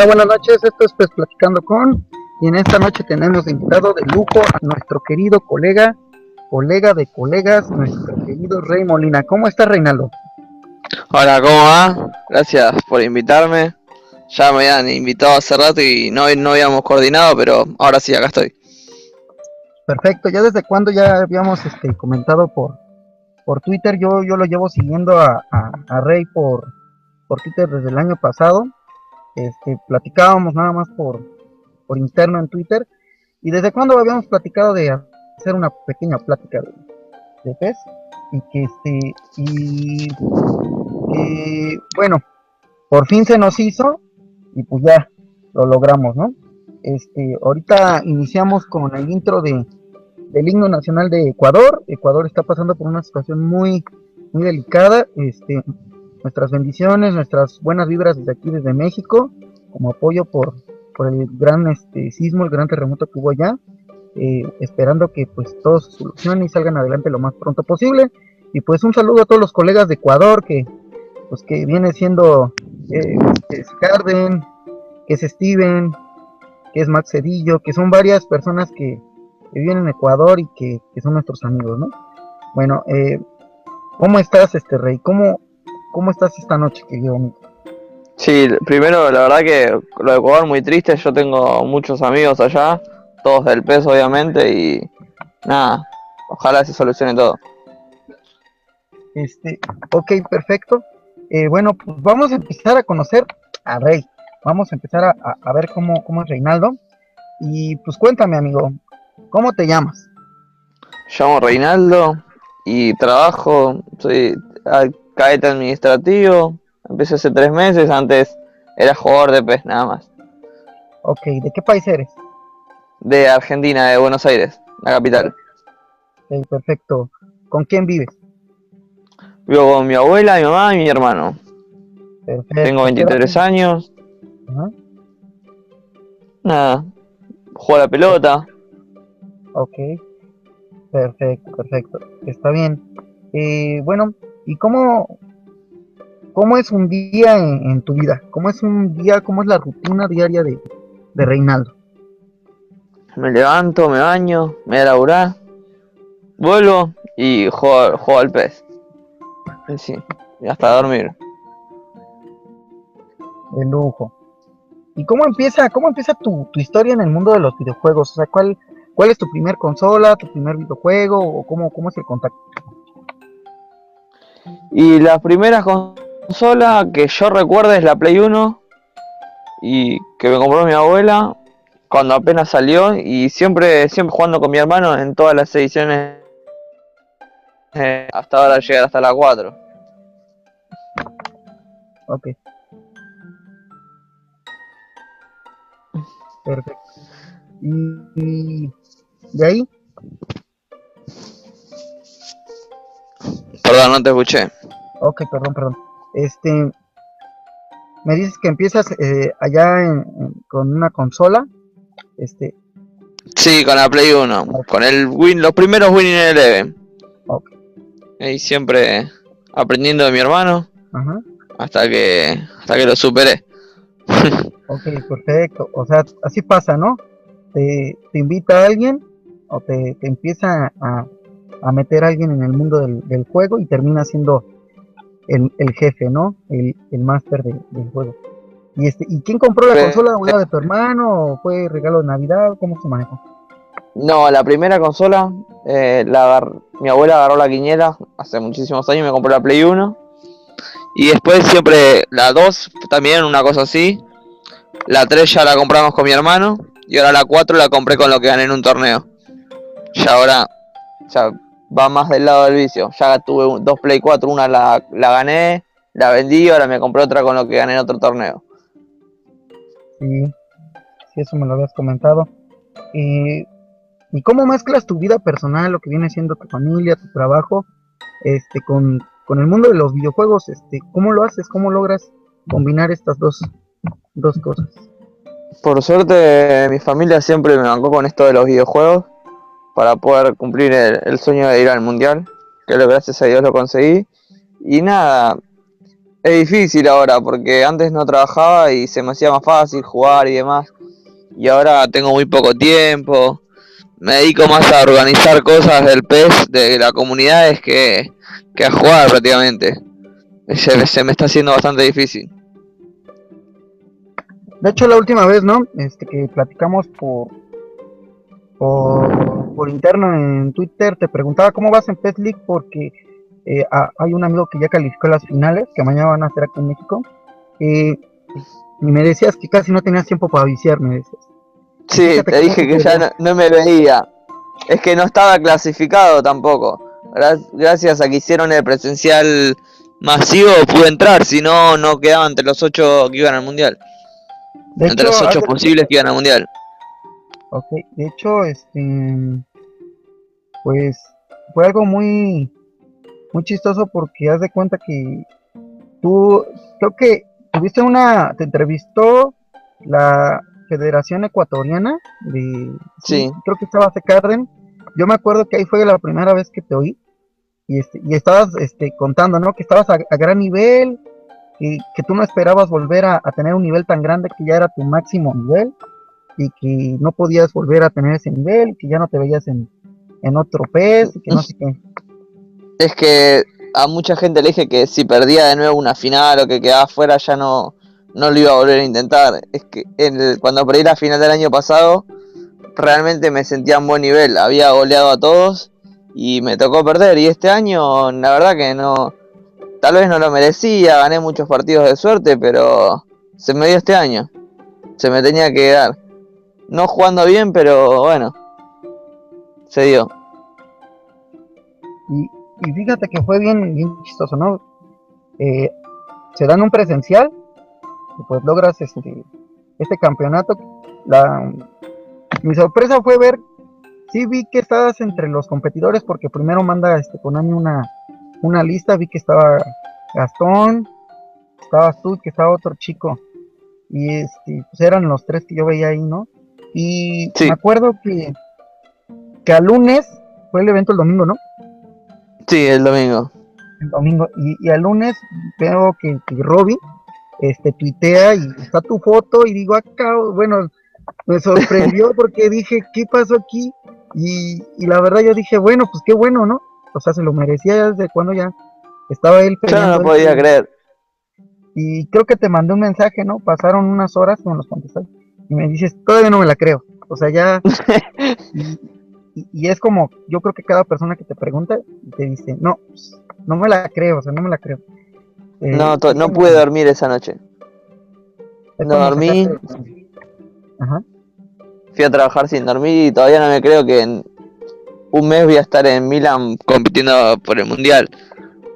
Hola, buenas noches. Esto es Pues Platicando con. Y en esta noche tenemos invitado de lujo a nuestro querido colega, colega de colegas, nuestro querido Rey Molina. ¿Cómo está Reinaldo? Hola, ¿cómo va? Gracias por invitarme. Ya me habían invitado hace rato y no, no habíamos coordinado, pero ahora sí, acá estoy. Perfecto. ¿Ya desde cuándo ya habíamos este, comentado por, por Twitter? Yo, yo lo llevo siguiendo a, a Rey por, por Twitter desde el año pasado este, platicábamos nada más por, por interno en Twitter. ¿Y desde cuándo habíamos platicado de hacer una pequeña plática de, de pez? Y que este, y bueno, por fin se nos hizo y pues ya lo logramos, ¿no? Este, ahorita iniciamos con el intro de, del himno nacional de Ecuador. Ecuador está pasando por una situación muy, muy delicada. Este, nuestras bendiciones, nuestras buenas vibras desde aquí, desde México, como apoyo por, por el gran este, sismo, el gran terremoto que hubo allá, eh, esperando que pues todo se solucione y salgan adelante lo más pronto posible. Y pues un saludo a todos los colegas de Ecuador, que pues que viene siendo eh, es Carden, que es Steven, que es Max Cedillo, que son varias personas que, viven en Ecuador y que, que, son nuestros amigos, ¿no? Bueno, eh, ¿cómo estás, este Rey? ¿Cómo, ¿Cómo estás esta noche, querido amigo? Sí, primero, la verdad que lo de Ecuador muy triste. Yo tengo muchos amigos allá, todos del peso, obviamente, y nada, ojalá se solucione todo. Este, ok, perfecto. Eh, bueno, pues vamos a empezar a conocer a Rey. Vamos a empezar a, ver cómo, cómo es Reinaldo. Y pues cuéntame, amigo, ¿cómo te llamas? Llamo Reinaldo y trabajo, soy cadete administrativo. Empecé hace tres meses, antes era jugador de PES nada más. Ok, ¿de qué país eres? De Argentina, de Buenos Aires, la capital. Ok, perfecto. ¿Con quién vives? Vivo con mi abuela, mi mamá y mi hermano. Perfecto. Tengo 23 años. Nada, juego a la pelota. Ok, perfecto, perfecto. Está bien. Eh, bueno, ¿Y cómo, cómo es un día en, tu vida? ¿Cómo es un día, cómo es la rutina diaria de, Reinaldo? Me levanto, me baño, me voy a laburar, vuelvo y juego, al pez. Sí, y hasta dormir. De lujo. ¿Y cómo empieza, cómo empieza tu, tu, historia en el mundo de los videojuegos? O sea, ¿cuál, cuál es tu primer consola, tu primer videojuego o cómo, cómo es el contacto? Y la primera consola que yo recuerdo es la Play 1 y que me compró mi abuela cuando apenas salió y siempre siempre jugando con mi hermano en todas las ediciones eh, hasta ahora llegar hasta la 4. Ok. Perfecto. y de ahí Perdón, no te escuché. Ok, perdón, perdón. Este, me dices que empiezas eh, allá con una consola, este. Sí, con la Play 1, con el Win, los primeros Winning Eleven. Ok. Y siempre aprendiendo de mi hermano, Ajá. hasta que hasta que lo superé. ok, perfecto. O sea, así pasa, ¿no? Te, te invita a alguien o te, te empieza a, a meter a alguien en el mundo del, juego y termina siendo el, jefe, ¿no? El, el máster del juego. ¿Y, este, ¿Y quién compró la consola? ¿Una de tu hermano? ¿O fue regalo de Navidad? ¿Cómo se manejó? No, la primera consola, eh, la mi abuela agarró la hace muchísimos años, me compró la Play 1. Y después siempre la 2, también una cosa así. La 3 ya la compramos con mi hermano. Y ahora la 4 la compré con lo que gané en un torneo. Y ahora ya va más del lado del vicio. Ya tuve un- dos Play 4, una la, la gané, la vendí, ahora me compré otra con lo que gané en otro torneo. Sí, sí, eso me lo habías comentado. ¿Y cómo mezclas tu vida personal, lo que viene siendo tu familia, tu trabajo, este, con, con el mundo de los videojuegos? Este, ¿Cómo lo haces? ¿Cómo logras combinar estas dos, dos cosas? Por suerte, mi familia siempre me bancó con esto de los videojuegos para poder cumplir el, sueño de ir al mundial, que gracias a Dios lo conseguí. Y nada, es difícil ahora porque antes no trabajaba y se me hacía más fácil jugar y demás. Y ahora tengo muy poco tiempo. Me dedico más a organizar cosas del PES, de la comunidad, es que, que a jugar prácticamente. Se, se me está haciendo bastante difícil. De hecho, la última vez, ¿no? Este, que platicamos por, por, por interno en Twitter, te preguntaba cómo vas en PES League porque eh, a- hay un amigo que ya calificó las finales, que mañana van a ser aquí en México. eh, y me decías que casi no tenías tiempo para viciar, me decías. Sí, te dije que ya no, no me veía. Es que no estaba clasificado tampoco. Gra- Gracias a que hicieron el presencial masivo pude entrar, si no, no quedaba entre los ocho que iban al mundial. De entre los ocho posibles que iban al mundial. Ok, de hecho, este, pues fue algo muy, muy chistoso porque haz de cuenta que tú, creo que tuviste una, te entrevistó la Federación Ecuatoriana de, Sí. creo que estaba Carden. Yo me acuerdo que ahí fue la primera vez que te oí y, este, y estabas, este, contando, ¿no? Que estabas a, a gran nivel, que, que tú no esperabas volver a, a tener un nivel tan grande que ya era tu máximo nivel y que no podías volver a tener ese nivel, que ya no te veías en, en otro pez, que no sé qué. Es que a mucha gente le dije que si perdía de nuevo una final o que quedaba fuera ya no, no lo iba a volver a intentar. Es que cuando perdí la final del año pasado, realmente me sentía en buen nivel. Había goleado a todos y me tocó perder. Y este año, la verdad que no. Tal vez no lo merecía, gané muchos partidos de suerte, pero se me dio este año. Se me tenía que dar. No jugando bien, pero bueno. Se dio. Y, y fíjate que fue bien, bien chistoso, ¿no? Eh, se dan un presencial y pues logras este, este campeonato. La, mi sorpresa fue ver, sí vi que estabas entre los competidores porque primero manda este Konami una, una lista, vi que estaba Gastón, estabas tú y que estaba otro chico. Y este, pues eran los tres que yo veía ahí, ¿no? Y Sí. me acuerdo que, que al lunes fue el evento el domingo, ¿no? Sí, el domingo. el domingo y, y el lunes veo que, que Robin este tuitea y está tu foto y digo acá bueno me sorprendió porque dije qué pasó aquí y, y la verdad yo dije bueno pues qué bueno no o sea se lo merecía desde cuando ya estaba él Yo no podía y- creer. y creo que te mandé un mensaje no pasaron unas horas no los contestaste y me dices todavía no me la creo o sea ya y, y- y es como yo creo que cada persona que te pregunta te dice no pues, no me la creo o sea no me la creo Eh, No, no pude dormir esa noche. no dormí. Ajá. Fui a trabajar sin dormir y todavía no me creo que en un mes voy a estar en Milan compitiendo por el mundial.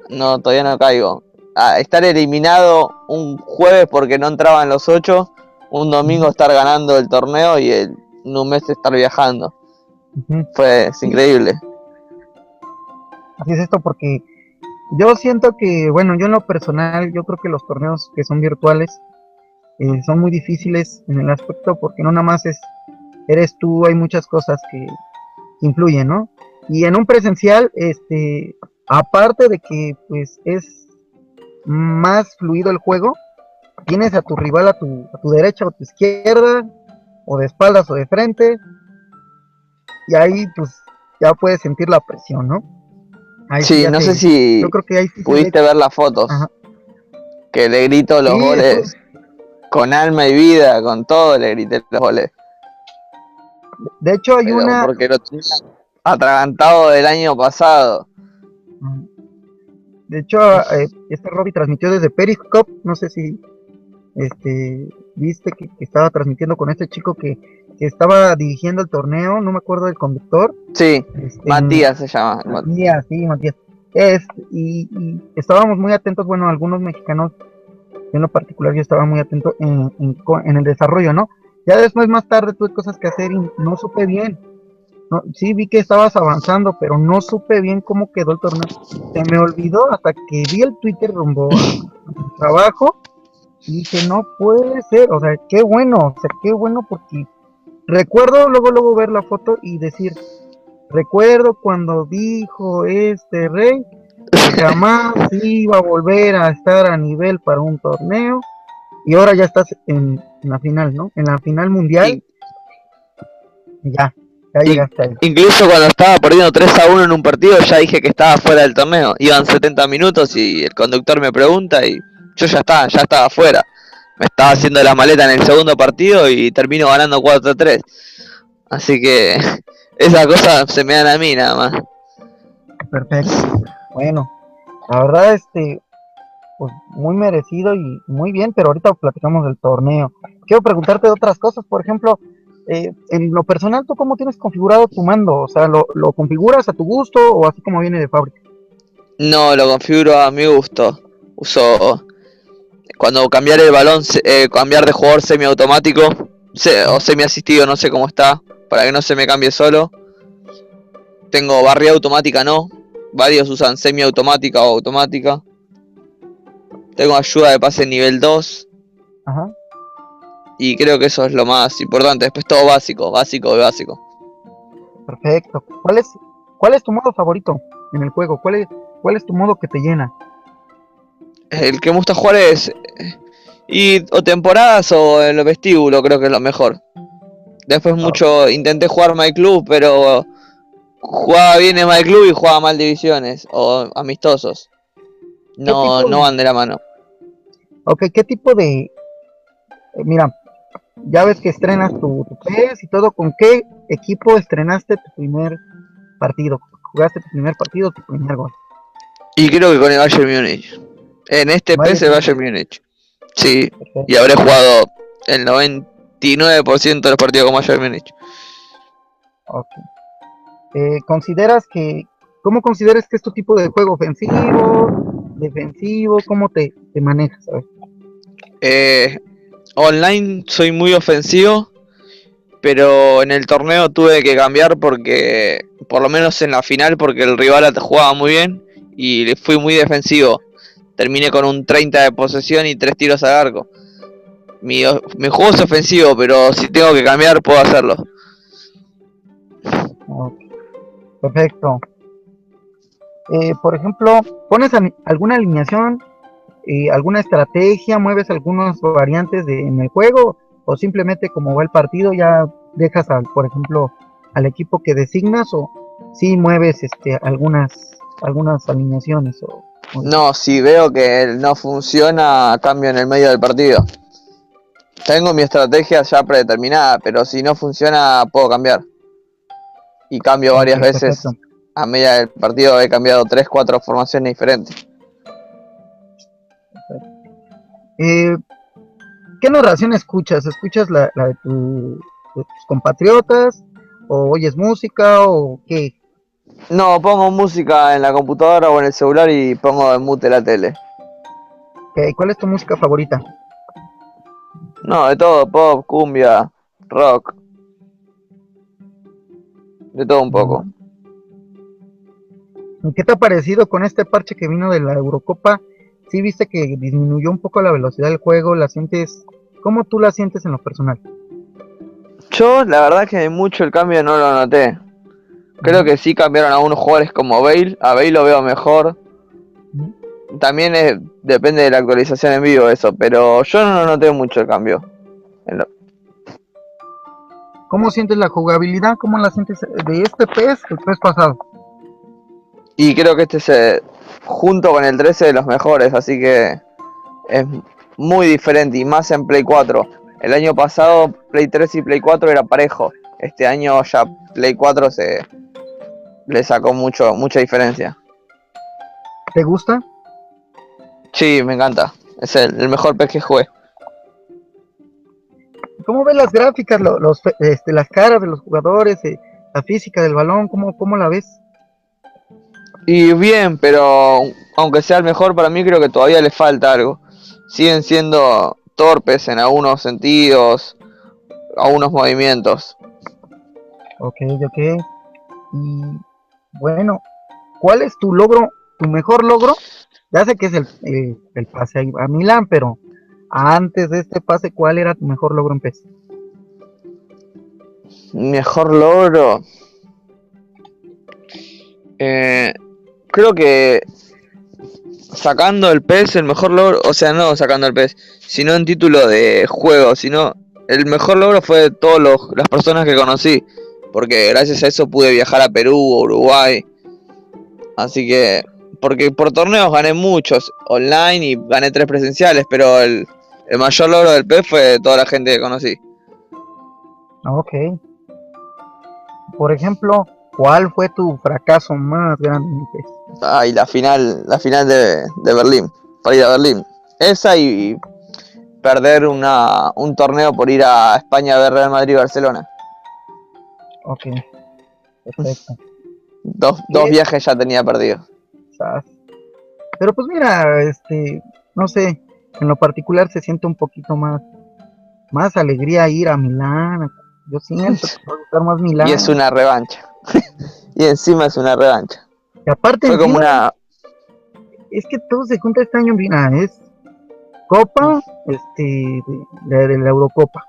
No, todavía no caigo. A estar eliminado un jueves porque no entraban los ocho, un domingo estar ganando el torneo y el- en un mes estar viajando. Fue es increíble. Así es esto porque yo siento que, bueno, yo en lo personal, yo creo que los torneos que son virtuales eh, son muy difíciles en el aspecto porque no nada más es, eres tú, hay muchas cosas que influyen, ¿no? Y en un presencial, este, aparte de que pues es más fluido el juego, tienes a tu rival a tu, a tu derecha o a tu izquierda, o de espaldas o de frente, y ahí pues ya puedes sentir la presión, ¿no? Ahí Sí, no te- sé si yo creo que ahí sí se pudiste ve- ver las fotos. Ajá. Que le grito los Sí, goles con alma y vida, con todo le grité los goles. De hecho, hay Pero una. porque lo atragantado del año pasado. De hecho, eh, este Robbie transmitió desde Periscope. No sé si este, viste que, que estaba transmitiendo con este chico que que estaba dirigiendo el torneo, no me acuerdo del conductor. Sí, este, Matías se llama. Matías, sí, Matías. Es, y, estábamos muy atentos, bueno, algunos mexicanos, en lo particular yo estaba muy atento en, en, el desarrollo, ¿no? Ya después, más tarde, tuve cosas que hacer y no supe bien. No, sí, vi que estabas avanzando, pero no supe bien cómo quedó el torneo. Se me olvidó hasta que vi el Twitter rumbo a trabajo y dije, no puede ser, o sea, qué bueno, o sea, qué bueno porque recuerdo luego, luego ver la foto y decir, recuerdo cuando dijo este rey que jamás iba a volver a estar a nivel para un torneo y ahora ya estás en, la final, ¿no? En la final mundial. Ya, ya llegaste ahí. Incluso cuando estaba perdiendo 3 a 1 en un partido, ya dije que estaba fuera del torneo. Iban 70 minutos y el conductor me pregunta y yo ya estaba, ya estaba afuera. Me estaba haciendo la maleta en el segundo partido y termino ganando 4-3. Así que esa cosa se me dan a mí nada más. Perfecto. Bueno, la verdad, este, pues muy merecido y muy bien, pero ahorita platicamos del torneo. Quiero preguntarte de otras cosas, por ejemplo, eh, en lo personal, ¿tú cómo tienes configurado tu mando? O sea, ¿lo, ¿lo configuras a tu gusto o así como viene de fábrica? No, lo configuro a mi gusto. Uso cuando cambiar el balón, eh, cambiar de jugador semiautomático o semi asistido, no sé cómo está, para que no se me cambie solo. Tengo barrida automática, no. Varios usan semiautomática o automática. Tengo ayuda de pase nivel 2. Ajá. Y creo que eso es lo más importante. Después todo básico, básico de básico. Perfecto. ¿Cuál es, cuál es tu modo favorito en el juego? ¿Cuál es, cuál es tu modo que te llena? El que me gusta jugar es. Y, o temporadas o el vestíbulo, creo que es lo mejor. Después mucho intenté jugar My Club, pero jugaba bien en My Club y jugaba mal divisiones o amistosos. No, no van de la mano. Ok, ¿qué tipo de... Eh, mira, ya ves que estrenas tu, tu PES y todo, ¿con qué equipo estrenaste tu primer partido? ¿Jugaste tu primer partido, tu primer gol? Y creo que con el Bayern Munich. En este el Bayern Munich. Sí, y habré jugado el 99% de los partidos con Bayern Munich. Ok. Eh, ¿Consideras que, cómo consideras que es tu tipo de juego ofensivo, defensivo, cómo te, te manejas? Eh, online soy muy ofensivo, pero en el torneo tuve que cambiar porque, por lo menos en la final, porque el rival jugaba muy bien y fui muy defensivo terminé con un 30 de posesión y 3 tiros a arco. Mi, juego es ofensivo, pero si tengo que cambiar, puedo hacerlo. Perfecto. Eh, por ejemplo, ¿pones alguna alineación, eh, alguna estrategia, mueves algunas variantes de, en el juego? ¿O simplemente como va el partido ya dejas, al, por ejemplo, al equipo que designas? ¿O si mueves este, algunas, algunas alineaciones? O, no, si veo que no funciona, cambio en el medio del partido. Tengo mi estrategia ya predeterminada, pero si no funciona, puedo cambiar. Y cambio varias veces. A medida del partido he cambiado 3, 4 formaciones diferentes. Eh, ¿Qué narración escuchas? ¿Escuchas la, de, tus compatriotas? ¿O oyes música? ¿O qué? No, pongo música en la computadora o en el celular y pongo en mute la tele. ¿Cuál es tu música favorita? No, de todo, pop, cumbia, rock. De todo un poco. ¿Qué te ha parecido con este parche que vino de la Eurocopa? ¿Sí viste que disminuyó un poco la velocidad del juego? ¿La sientes? ¿Cómo tú la sientes en lo personal? Yo, la verdad que mucho el cambio no lo noté. Creo que sí cambiaron a unos jugadores como Bale. A Bale lo veo mejor. También depende de la actualización en vivo eso, pero yo no noté mucho el cambio. ¿Cómo sientes la jugabilidad? ¿Cómo la sientes de este PES el PES pasado? Y creo que este es eh, junto con el 13 de los mejores, así que es muy diferente y más en Play 4. El año pasado Play 3 y Play 4 era parejo. Este año ya Play 4 se, le sacó mucho, mucha diferencia. ¿Te gusta? Sí, me encanta. Es el, mejor pez que jugué. ¿cómo ves las gráficas, lo- los, este, las caras de los jugadores, eh, la física del balón? ¿Cómo, cómo la ves? Y bien, pero aunque sea el mejor, para mí creo que todavía le falta algo. Siguen siendo torpes en algunos sentidos, algunos movimientos. Ok, ok. Y bueno, ¿cuál es tu logro, tu mejor logro? Ya sé que es el, el, el pase a a Milán, pero antes de este pase, ¿cuál era tu mejor logro en PES? Mejor logro. Eh, creo que sacando el PES, el mejor logro, o sea, no sacando el PES, sino en título de juego, sino el mejor logro fue de todas las personas que conocí, porque gracias a eso pude viajar a Perú, Uruguay, así que, porque por torneos gané muchos online y gané tres presenciales, pero el, el mayor logro del PES fue toda la gente que conocí. Ok. Por ejemplo, ¿cuál fue tu fracaso más grande en PES? Ay, la final, la final de, de Berlín, para ir a Berlín. Esa y perder una, un torneo por ir a España a ver Real Madrid y Barcelona. Ok. Perfecto. Dos, dos Bien. viajes ya tenía perdido. Pero pues mira, este, no sé, en lo particular se siente un poquito más, más alegría ir a Milán. Yo siento que va a gustar más Milán. Y es una revancha. y encima es una revancha. Y aparte, Fue como encima, una. es que todo se junta este año, mira, es Copa, este, de, de- de la Eurocopa.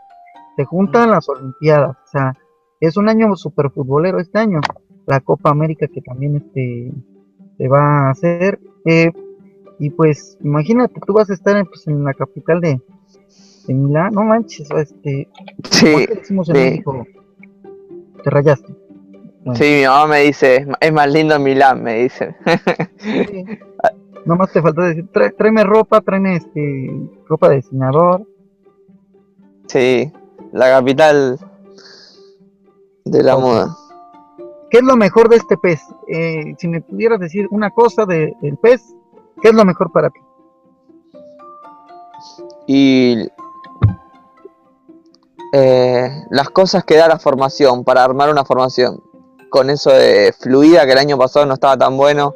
Se juntan las Olimpiadas, o sea, es un año super futbolero este año. La Copa América que también este se va a hacer. eh, y pues, imagínate, tú vas a estar en, pues, en la capital de, de Milán, no manches, este, Sí, ¿cómo te decimos en sí. México? Te rayaste. Bueno, sí, mi mamá me dice, "Es más lindo Milán, me dice. sí. Nomás te faltó decir, "Trae- tráeme ropa, tráeme este, ropa de diseñador. sí, la capital de la moda. ¿Qué es lo mejor de este pez? Eh, si me pudieras decir una cosa de- del pez, ¿qué es lo mejor para ti? y eh, las cosas que da la formación para armar una formación con eso de fluida que el año pasado no estaba tan bueno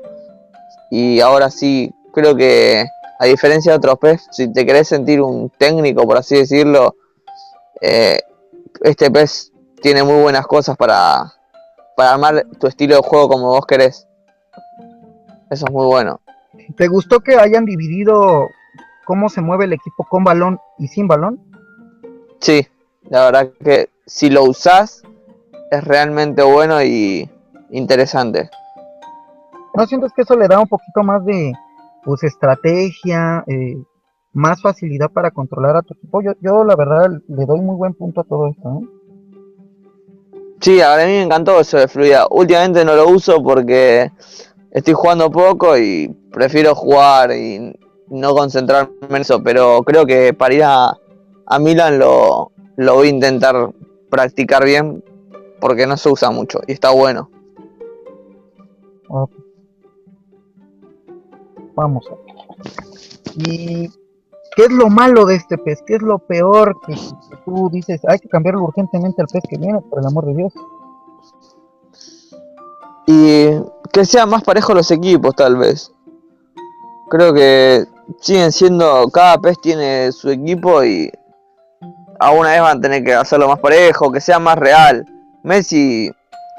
y ahora sí creo que a diferencia de otros PES si te querés sentir un técnico por así decirlo eh, este PES tiene muy buenas cosas para para armar tu estilo de juego como vos querés eso es muy bueno ¿Te gustó que hayan dividido cómo se mueve el equipo con balón y sin balón? Sí, la verdad que si lo usás es realmente bueno y interesante. ¿No sientes que eso le da un poquito más de pues estrategia, eh, más facilidad para controlar a tu equipo? Yo, yo la verdad le doy muy buen punto a todo esto. ¿eh? Sí, a mí me encantó eso de fluidez. Últimamente no lo uso porque estoy jugando poco y prefiero jugar y no concentrarme en eso, pero creo que para ir a, a Milan lo, lo voy a intentar practicar bien porque no se usa mucho y está bueno. Vamos. ¿Y qué es lo malo de este pez? ¿Qué es lo peor que, tú dices? Hay que cambiarlo urgentemente al pez que viene, por el amor de Dios. y que sean más parejos los equipos tal vez. Creo que siguen siendo, cada pez tiene su equipo y alguna vez van a tener que hacerlo más parejo, que sea más real. Messi,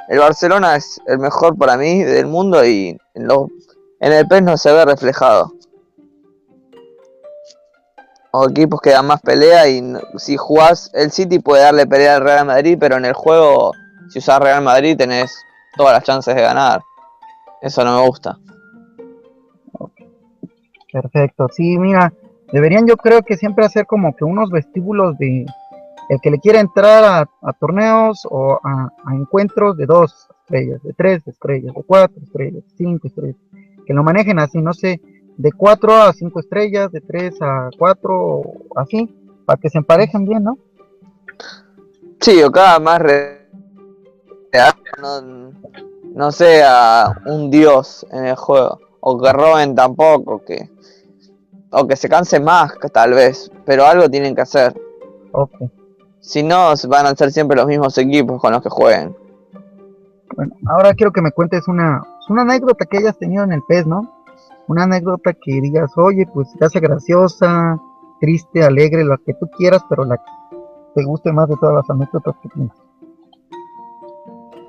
el Barcelona es el mejor para mí del mundo y en, los- en el pez no se ve reflejado. O equipos que dan más pelea y si jugás el City puede darle pelea al Real Madrid, pero en el juego si usás Real Madrid tenés todas las chances de ganar. Eso no me gusta. Perfecto. Sí, mira, deberían yo creo que siempre hacer como que unos vestíbulos de el que le quiera entrar a, torneos o a, a encuentros de dos estrellas, de tres estrellas, de cuatro estrellas, cinco estrellas. Que lo manejen así, no sé, de cuatro a cinco estrellas, de tres a cuatro, así, para que se emparejen bien, ¿no? Sí, o cada más re- no, no sea un dios en el juego. O que roben tampoco, que. O que se cansen más, que tal vez. Pero algo tienen que hacer. Ok. Si no, van a ser siempre los mismos equipos con los que jueguen. Bueno, ahora quiero que me cuentes una, una anécdota que hayas tenido en el PES, ¿no? Una anécdota que digas, oye, pues te hace graciosa, triste, alegre, lo que tú quieras, pero la que te guste más de todas las anécdotas que tienes.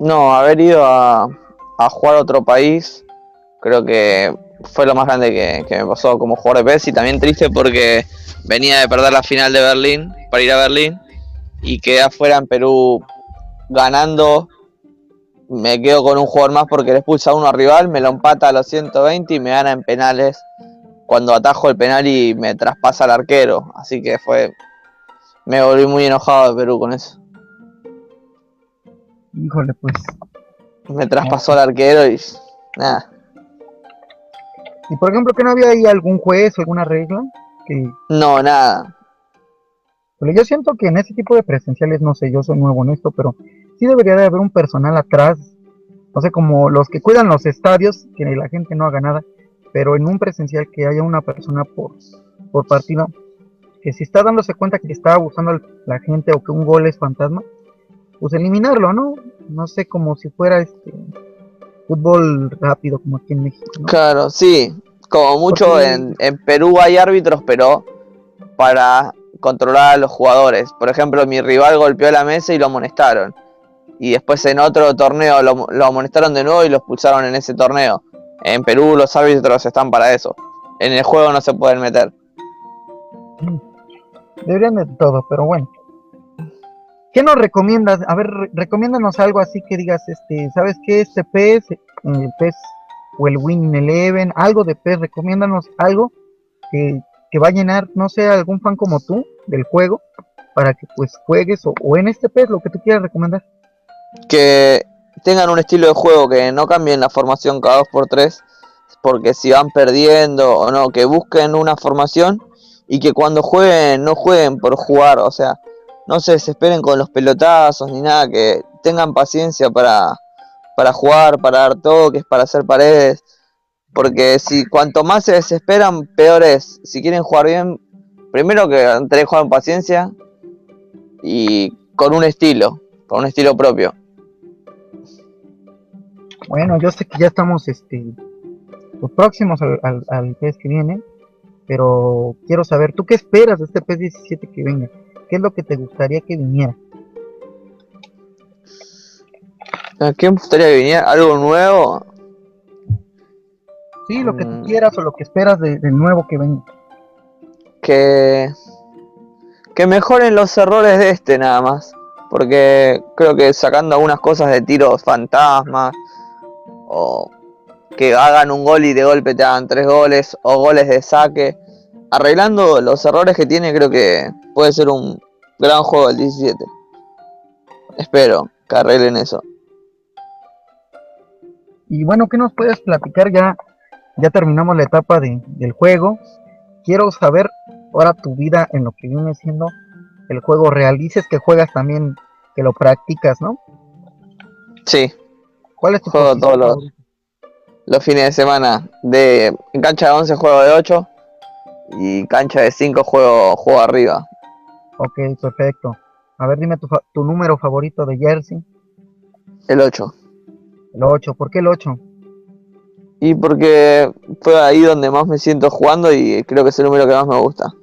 No, haber ido a, a jugar a otro país, creo que fue lo más grande que, que me pasó como jugador de PES y también triste porque venía de perder la final de Berlín para ir a Berlín y quedé afuera en Perú ganando. Me quedo con un jugador más porque le expulsa a uno rival, me lo empata a los 120 y me gana en penales cuando atajo el penal y me traspasa al arquero. Así que fue. Me volví muy enojado de Perú con eso. Híjole, pues. Me traspasó al arquero y. Nada. Y por ejemplo, que no había ahí algún juez o alguna regla? Que... No, nada. Pero yo siento que en ese tipo de presenciales, no sé, yo soy nuevo en esto, pero sí debería de haber un personal atrás, no sé, como los que cuidan los estadios, que la gente no haga nada, pero en un presencial que haya una persona por, por partido, que si está dándose cuenta que está abusando la gente o que un gol es fantasma, pues eliminarlo, ¿no? No sé, como si fuera este fútbol rápido como aquí en México. ¿no? Claro, sí, como mucho en, en Perú hay árbitros, pero para controlar a los jugadores. Por ejemplo, mi rival golpeó la mesa y lo amonestaron. Y después en otro torneo lo, lo amonestaron de nuevo y lo expulsaron en ese torneo. En Perú los árbitros están para eso. En el juego no se pueden meter. Deberían de todo, pero bueno. ¿Qué nos recomiendas? A ver, recomiéndanos algo así que digas, este, ¿sabes qué? Este PES, el PES o el Win Eleven, algo de PES, recomiéndanos algo que, que va a llenar, no sé, algún fan como tú del juego para que pues juegues o, o en este PES lo que tú quieras recomendar. Que tengan un estilo de juego, que no cambien la formación cada dos por tres, porque si van perdiendo o no, que busquen una formación y que cuando jueguen no jueguen por jugar, o sea, no se desesperen con los pelotazos ni nada, que tengan paciencia para, para jugar, para dar toques, para hacer paredes, porque si cuanto más se desesperan, peor es. Si quieren jugar bien, primero que tener que jugar en paciencia y con un estilo, con un estilo propio. Bueno, yo sé que ya estamos este pues, próximos al, al, al PES que viene, pero quiero saber, ¿tú qué esperas de este PES 17 que venga? ¿Qué es lo que te gustaría que viniera? ¿A qué me gustaría que viniera? ¿Algo nuevo? Sí, lo que tú Mm. quieras o lo que esperas de, de nuevo que venga. Que, que mejoren los errores de este nada más. Porque creo que sacando algunas cosas de tiros fantasmas, o que hagan un gol y de golpe te hagan tres goles, o goles de saque, arreglando los errores que tiene, creo que puede ser un gran juego el 17. Espero que arreglen eso. Y bueno, ¿qué nos puedes platicar? Ya, ya terminamos la etapa de, del juego. Quiero saber ahora tu vida en lo que viene siendo el juego real. Dices que juegas también, que lo practicas, ¿no? Sí, ¿Cuál es tu Juego todos los- los fines de semana. De, en cancha de 11 juego de 8 y cancha de 5 juego, juego arriba. Ok, perfecto. A ver, dime tu, tu número favorito de jersey. El 8. El 8. ¿Por qué el 8? Y porque fue ahí donde más me siento jugando y creo que es el número que más me gusta.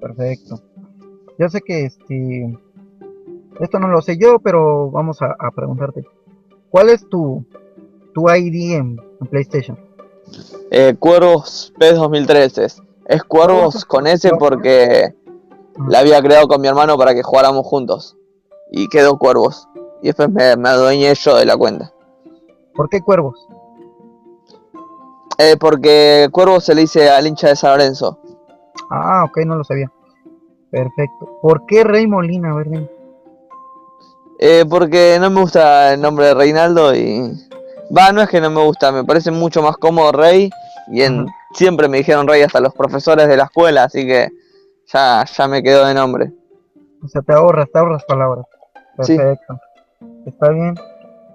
Perfecto. Yo sé que este. Esto no lo sé yo, pero vamos a, a preguntarte. ¿Cuál es tu, tu ID en, en PlayStation? Eh, Cuervos PES 2013. Es Cuervos con S porque la había creado con mi hermano para que jugáramos juntos. Y quedó Cuervos. Y después me, me adueñé yo de la cuenta. ¿Por qué cuervos? Eh, porque Cuervos se le dice al hincha de San Lorenzo. Ah, ok, no lo sabía. Perfecto. ¿Por qué Rey Molina? A ver. Eh, porque no me gusta el nombre de Reinaldo y... Va, no es que no me gusta, me parece mucho más cómodo Rey y en... Siempre me dijeron Rey hasta los profesores de la escuela, así que ya, ya me quedó de nombre. O sea, te ahorras, te ahorras palabras. Sí. Perfecto. Está bien.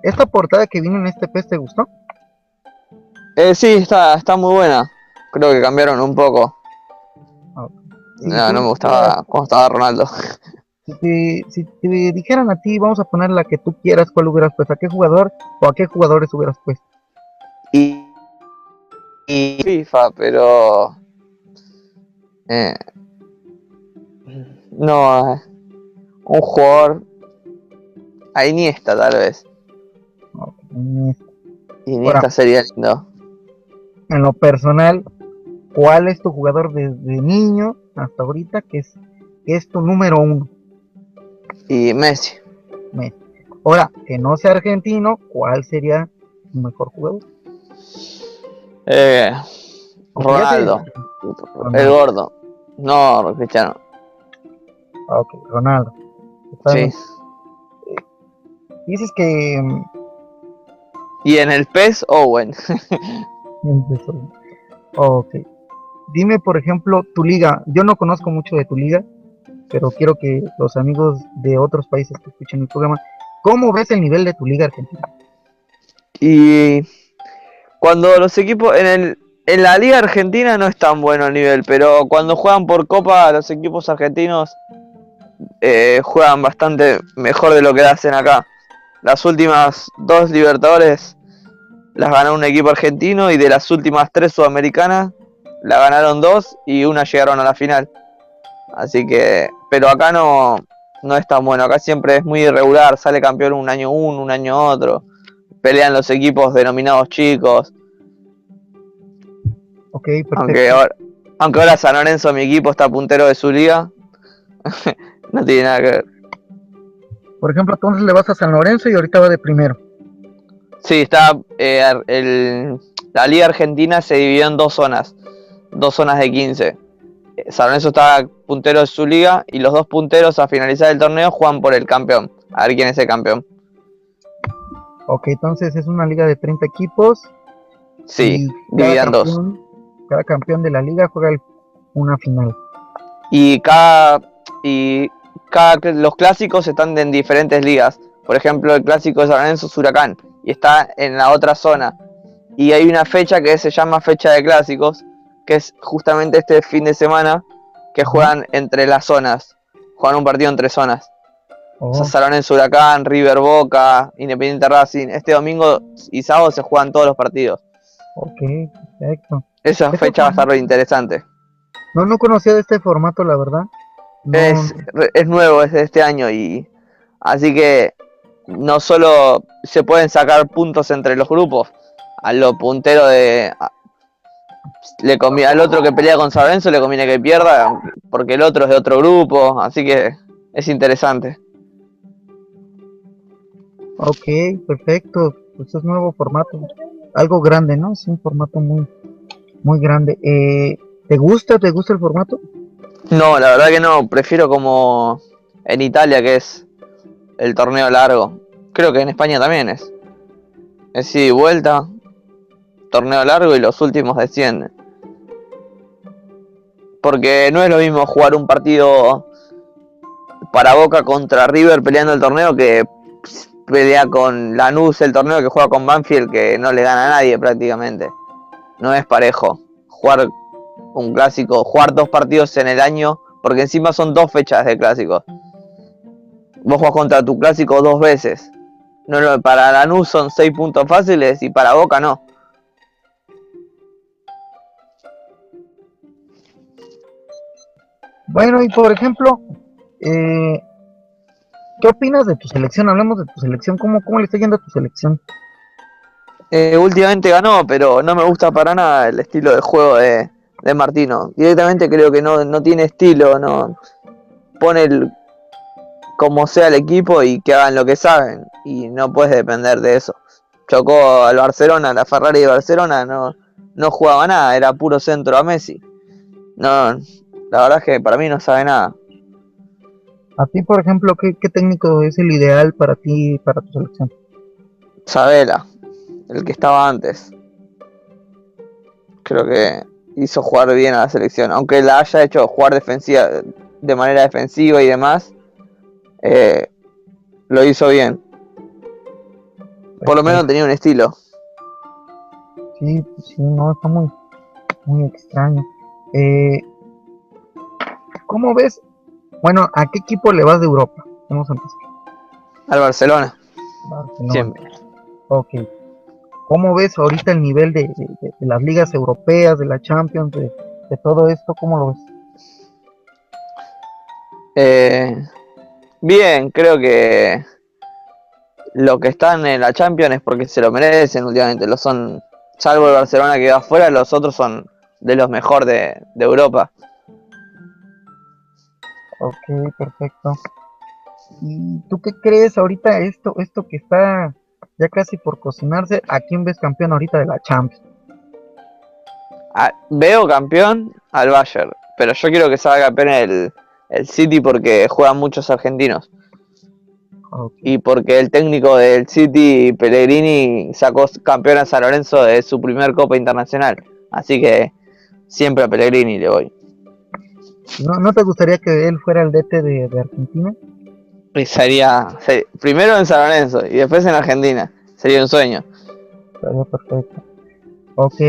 ¿Esta portada que vino en este pez te gustó? Eh, sí, está, está muy buena. Creo que cambiaron un poco. Sí, No, sí, no me gustaba cómo estaba Ronaldo. Si te, si te dijeran a ti, vamos a poner la que tú quieras, ¿cuál hubieras puesto? ¿A qué jugador o a qué jugadores hubieras puesto? Y, y FIFA, pero... Eh, no, eh, un jugador... A Iniesta tal vez. Iniesta. Iniesta Ahora. sería lindo. En lo personal, ¿cuál es tu jugador desde niño hasta ahorita que es, que es tu número uno? Y Messi. Messi. Ahora, que no sea argentino, ¿cuál sería tu mejor jugador? Eh, Ronaldo. El gordo. No, Cristiano. Ah, Ok, Ronaldo. Sí. Dices que mm, Y en el PES, Owen. Ok. Dime, por ejemplo, tu liga. Yo no conozco mucho de tu liga, pero quiero que los amigos de otros países que escuchen el programa, ¿cómo ves el nivel de tu liga argentina? Y cuando los equipos en el en la liga argentina no es tan bueno el nivel, pero cuando juegan por copa los equipos argentinos eh, juegan bastante mejor de lo que hacen acá. Las últimas dos Libertadores las ganó un equipo argentino y de las últimas tres sudamericanas la ganaron dos y una llegaron a la final. Así que, pero acá no, no es tan bueno, acá siempre es muy irregular, sale campeón un año uno, un año otro pelean los equipos denominados chicos. Ok, perfecto. Aunque ahora, aunque ahora San Lorenzo, mi equipo, está puntero de su liga. no tiene nada que ver. Por ejemplo, entonces le vas a San Lorenzo y ahorita va de primero. Sí, está. eh, el- la liga argentina se dividió en dos zonas. Dos zonas de 15. San Lorenzo está puntero de su liga y los dos punteros a finalizar el torneo juegan por el campeón. A ver quién es el campeón. Ok, entonces es una liga de 30 equipos. Sí, cada dividían dos. Cada campeón de la liga juega el- una final. y cada y cada los clásicos están en diferentes ligas. Por ejemplo, el clásico de San Lorenzo es Huracán y está en la otra zona. Y hay una fecha que se llama fecha de clásicos, que es justamente este fin de semana que juegan entre las zonas. Juegan un partido entre zonas. Oh, O sea, San Lorenzo Huracán, River Boca, Independiente Racing. Este domingo y sábado se juegan todos los partidos. ok, perfecto. Esa Este fecha va a estar interesante. No, no conocía de este formato, la verdad. No, es, es nuevo, es de este año y así que no solo se pueden sacar puntos entre los grupos, a lo puntero de le conviene al otro que pelea con San Lorenzo le conviene que pierda porque el otro es de otro grupo, así que es interesante. Ok, perfecto. Pues es nuevo formato. Algo grande, ¿no? Es un formato muy, muy grande. Eh, ¿Te gusta? ¿Te gusta el formato? No, la verdad que no, prefiero como en Italia que es el torneo largo. Creo que en España también es. Es ida y vuelta, torneo largo y los últimos descienden. Porque no es lo mismo jugar un partido para Boca contra River peleando el torneo que pelea con Lanús el torneo que juega con Banfield que no le gana a nadie prácticamente. No es parejo. Jugar un clásico, jugar dos partidos en el año, porque encima son dos fechas de clásico. Vos jugás contra tu clásico dos veces. No, no, para Lanús son seis puntos fáciles y para Boca no. Bueno, y por ejemplo, eh, ¿qué opinas de tu selección? Hablemos de tu selección. ¿Cómo, cómo le está yendo a tu selección? Eh, últimamente ganó, pero no me gusta para nada el estilo de juego de, de Martino. Directamente creo que no, no tiene estilo, no pone el, como sea el equipo y que hagan lo que saben. Y no puedes depender de eso. Chocó al Barcelona, la Ferrari de Barcelona, no, no jugaba nada, era puro centro a Messi. No, la verdad es que para mí no sabe nada. A ti, por ejemplo, ¿qué, qué técnico es el ideal para ti, para tu selección? Sabela, el que estaba antes. Creo que hizo jugar bien a la selección. Aunque la haya hecho jugar defensiva de manera defensiva y demás, eh, lo hizo bien. Por lo menos tenía un estilo. Sí, sí, no, está muy, muy extraño. Eh, ¿Cómo ves Bueno, ¿a qué equipo le vas de Europa? Vamos a empezar. Al Barcelona. Barcelona. Siempre. Ok. ¿Cómo ves ahorita el nivel de, las ligas europeas, de la Champions, de, todo esto? ¿Cómo lo ves? Eh, bien, creo que lo que están en la Champions es porque se lo merecen últimamente. Lo son, salvo el Barcelona que va afuera, los otros son de los mejores de, de Europa. Ok, perfecto. ¿Y tú qué crees ahorita esto, esto que está ya casi por cocinarse? ¿A quién ves campeón ahorita de la Champions? Ah, veo campeón al Bayern, pero yo quiero que salga campeón el, el City porque juegan muchos argentinos. Y porque el técnico del City, Pellegrini, sacó campeón a San Lorenzo de su primer Copa Internacional. Así que siempre a Pellegrini le voy. ¿No, te gustaría que él fuera el DT de, Argentina? sería, primero en San Lorenzo y después en Argentina. Sería un sueño. Sería perfecto. Ok.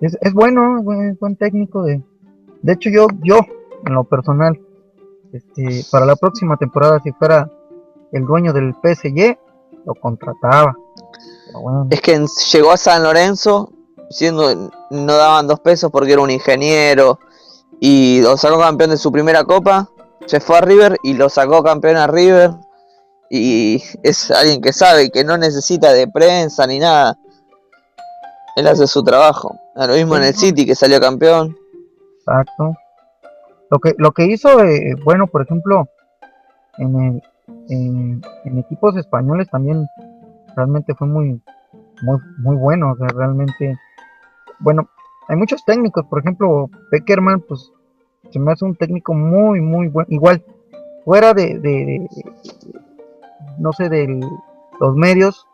Es, es bueno, buen, buen técnico de... De hecho, yo, yo, en lo personal, este, para la próxima temporada, si fuera el dueño del PSG, lo contrataba. Es que llegó a San Lorenzo, siendo no daban dos pesos porque era un ingeniero, y lo sacó campeón de su primera copa, se fue a River y lo sacó campeón a River. Y es alguien que sabe que no necesita de prensa ni nada. Él hace su trabajo. Lo mismo en el City que salió campeón. Exacto. Lo que, lo que hizo, eh, bueno, por ejemplo, en, en, equipos españoles también realmente fue muy, muy, muy bueno. O sea, realmente, bueno, hay muchos técnicos, por ejemplo, Peckerman, pues se me hace un técnico muy, muy bueno. Igual, fuera de, de, no sé, de los medios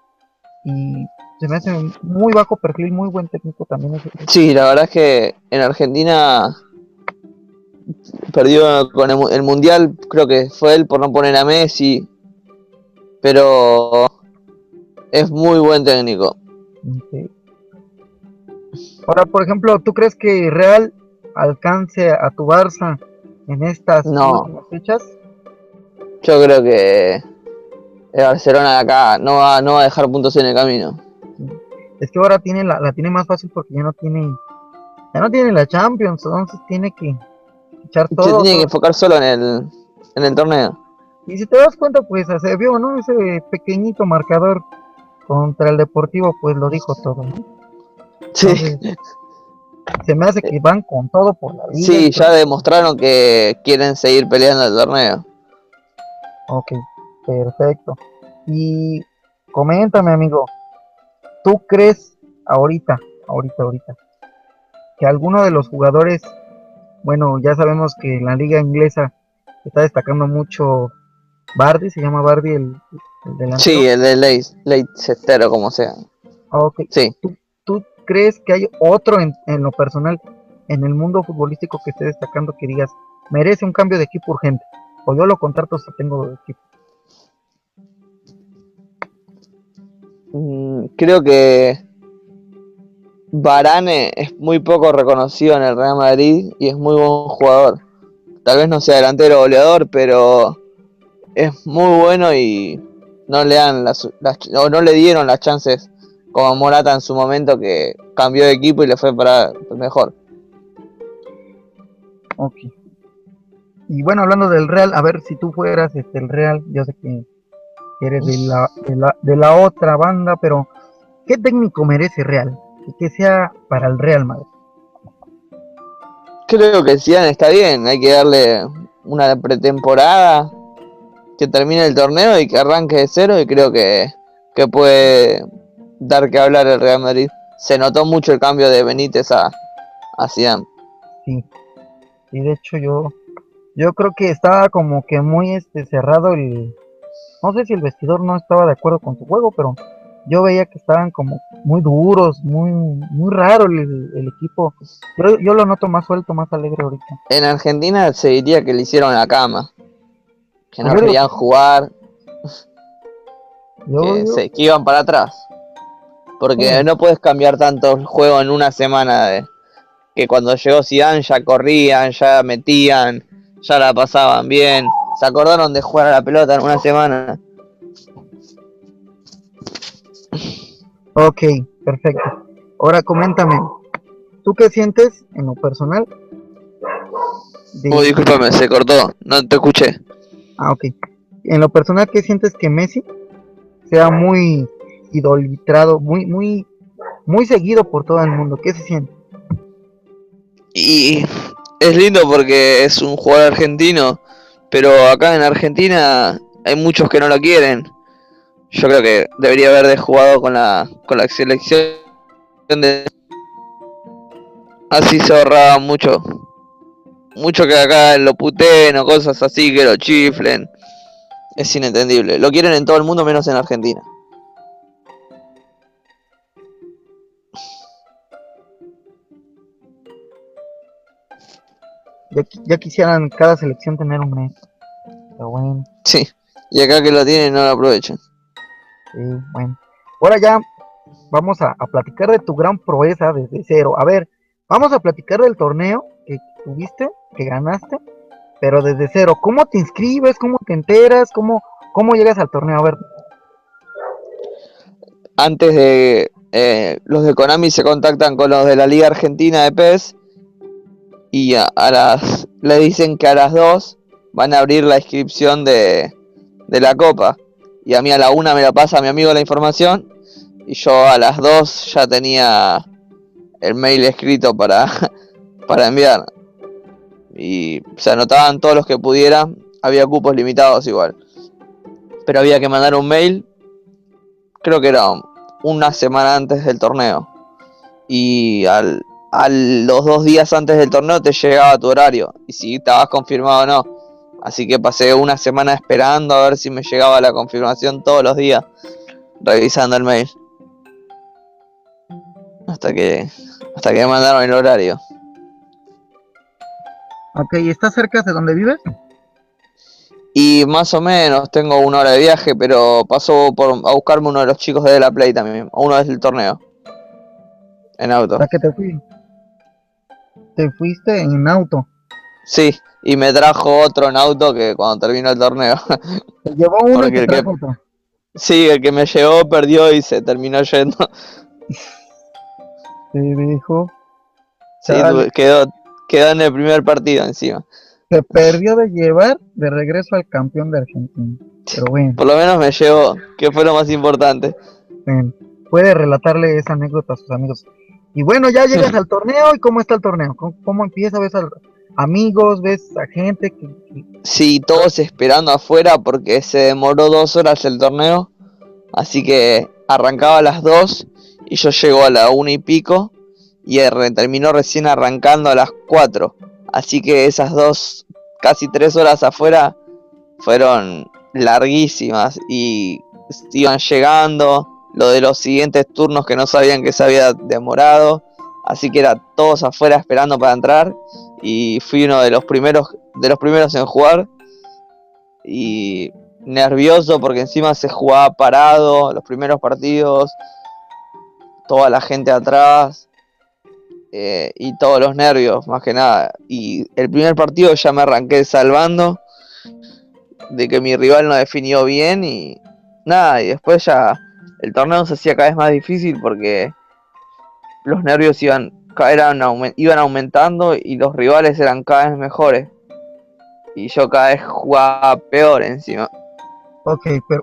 y se me hace muy bajo perfil, muy buen técnico también. Sí, la verdad es que en Argentina perdió con el, mundial, creo que fue él por no poner a Messi, pero es muy buen técnico. Ahora, por ejemplo, ¿tú crees que Real alcance a tu Barça en estas no. fechas? Yo creo que el Barcelona de acá no va, no va a dejar puntos en el camino. Es que ahora tiene la, la tiene más fácil porque ya no tiene ya no tiene la Champions, entonces tiene que echar todo. Se tiene que enfocar solo en el, en el torneo. Y si te das cuenta, pues se vio, ¿no? Ese pequeñito marcador contra el Deportivo, pues lo dijo todo, ¿no? Sí. se me hace que van con todo por la vida. Sí, ya demostraron que quieren seguir peleando el torneo. Ok, perfecto. Y coméntame, amigo, ¿tú crees ahorita, ahorita, ahorita, que alguno de los jugadores, bueno, ya sabemos que en la liga inglesa está destacando mucho Bardi, se llama Bardi el, el Sí, el de Leicester o como sea. Ok. Sí. ¿Tú, crees que hay otro en, en, lo personal en el mundo futbolístico que esté destacando que digas, merece un cambio de equipo urgente? O yo lo contrato si tengo equipo. Mm, creo que Varane es muy poco reconocido en el Real Madrid y es muy buen jugador. Tal vez no sea delantero goleador, pero es muy bueno y no le dan las, o no le dieron las chances como Morata en su momento que cambió de equipo y le fue para mejor. Ok. Y bueno, hablando del Real, a ver si tú fueras este, el Real, yo sé que eres de la, de la, de la otra banda, pero ¿qué técnico merece Real? Que sea para el Real Madrid. Creo que Zidane está bien, hay que darle una pretemporada que termine el torneo y que arranque de cero y creo que, puede dar que hablar el Real Madrid. Se notó mucho el cambio de Benítez a, a Zidane. Sí. Y de hecho yo yo creo que estaba como que muy este cerrado el no sé si el vestidor no estaba de acuerdo con su juego, pero yo veía que estaban como muy duros, muy muy raro el, equipo. Yo, yo, lo noto más suelto, más alegre ahorita. En Argentina se diría que le hicieron la cama que no querían jugar, que, iban para atrás. Porque no puedes cambiar tanto el juego en una semana de que cuando llegó Zidane ya corrían, ya metían, ya la pasaban bien, se acordaron de jugar a la pelota en una semana. Ok, perfecto. Ahora coméntame, ¿tú qué sientes en lo personal? de- Uy, discúlpame, se cortó, no te escuché. Ah, ok. En lo personal, ¿qué sientes que Messi sea muy idolatrado, muy, muy, muy seguido por todo el mundo? ¿Qué se siente? Y es lindo porque es un jugador argentino, pero acá en Argentina hay muchos que no lo quieren. Yo creo que debería haber jugado con la, con la selección de... Así se ahorraba mucho. Mucho que acá lo puteen o cosas así, que lo chiflen. Es inentendible. Lo quieren en todo el mundo menos en Argentina. Ya, qui- ya quisieran cada selección tener un mes. Pero bueno, Sí. Y acá que lo tienen no lo aprovechan. sí, bueno. Ahora ya vamos a, a platicar de tu gran proeza desde cero. A ver, vamos a platicar del torneo que tuviste, que ganaste, pero desde cero. ¿Cómo te inscribes? ¿Cómo te enteras? ¿Cómo, cómo llegas al torneo? A ver, antes de eh, los de Konami se contactan con los de la Liga Argentina de PES y a, a las le dicen que a las 2 van a abrir la inscripción de, de la copa. Y a mí a la una me la pasa mi amigo la información y yo a las 2 ya tenía el mail escrito para, para enviar. Y se anotaban todos los que pudieran había cupos limitados igual. Pero había que mandar un mail creo que era una semana antes del torneo. Y al, a los dos días antes del torneo te llegaba tu horario. Y si estabas confirmado o no. Así que pasé una semana esperando a ver si me llegaba la confirmación todos los días. Revisando el mail. Hasta que. Hasta que me mandaron el horario. ok, ¿estás cerca de donde vives? Y más o menos tengo una hora de viaje, pero paso por a buscarme uno de los chicos de la Play también. Uno del torneo. En auto. ¿Para qué te fui? Te fuiste en auto. Sí, y me trajo otro en auto que cuando terminó el torneo. Te llevó uno y Porque el que- otro. sí, el que me llevó perdió y se terminó yendo. Te dijo. Sí, tuve- quedó, quedó en el primer partido encima. Se perdió de llevar de regreso al campeón de Argentina. Pero bueno, Por lo menos me llevó, que fue lo más importante. bueno, puede relatarle esa anécdota a sus amigos. Y bueno, ya llegas al torneo y cómo está el torneo. ¿Cómo, cómo empieza? ¿Ves a amigos? ¿Ves a gente? que, que- Sí, todos esperando afuera porque se demoró dos horas el torneo. Así que arrancaba a las dos y yo llego a la una y pico y terminó recién arrancando a las cuatro. Así que esas dos, casi tres horas afuera fueron larguísimas y iban llegando. Lo de los siguientes turnos que no sabían que se había demorado. Así que era todos afuera esperando para entrar. Y fui uno de los primeros, de los primeros en jugar. Y nervioso porque encima se jugaba parado los primeros partidos. Toda la gente atrás. eh, y todos los nervios, más que nada. Y el primer partido ya me arranqué salvando. De que mi rival no definió bien y nada, y después ya el torneo se hacía cada vez más difícil porque los nervios iban, eran iban aumentando y los rivales eran cada vez mejores. Y yo cada vez jugaba peor encima. Ok, pero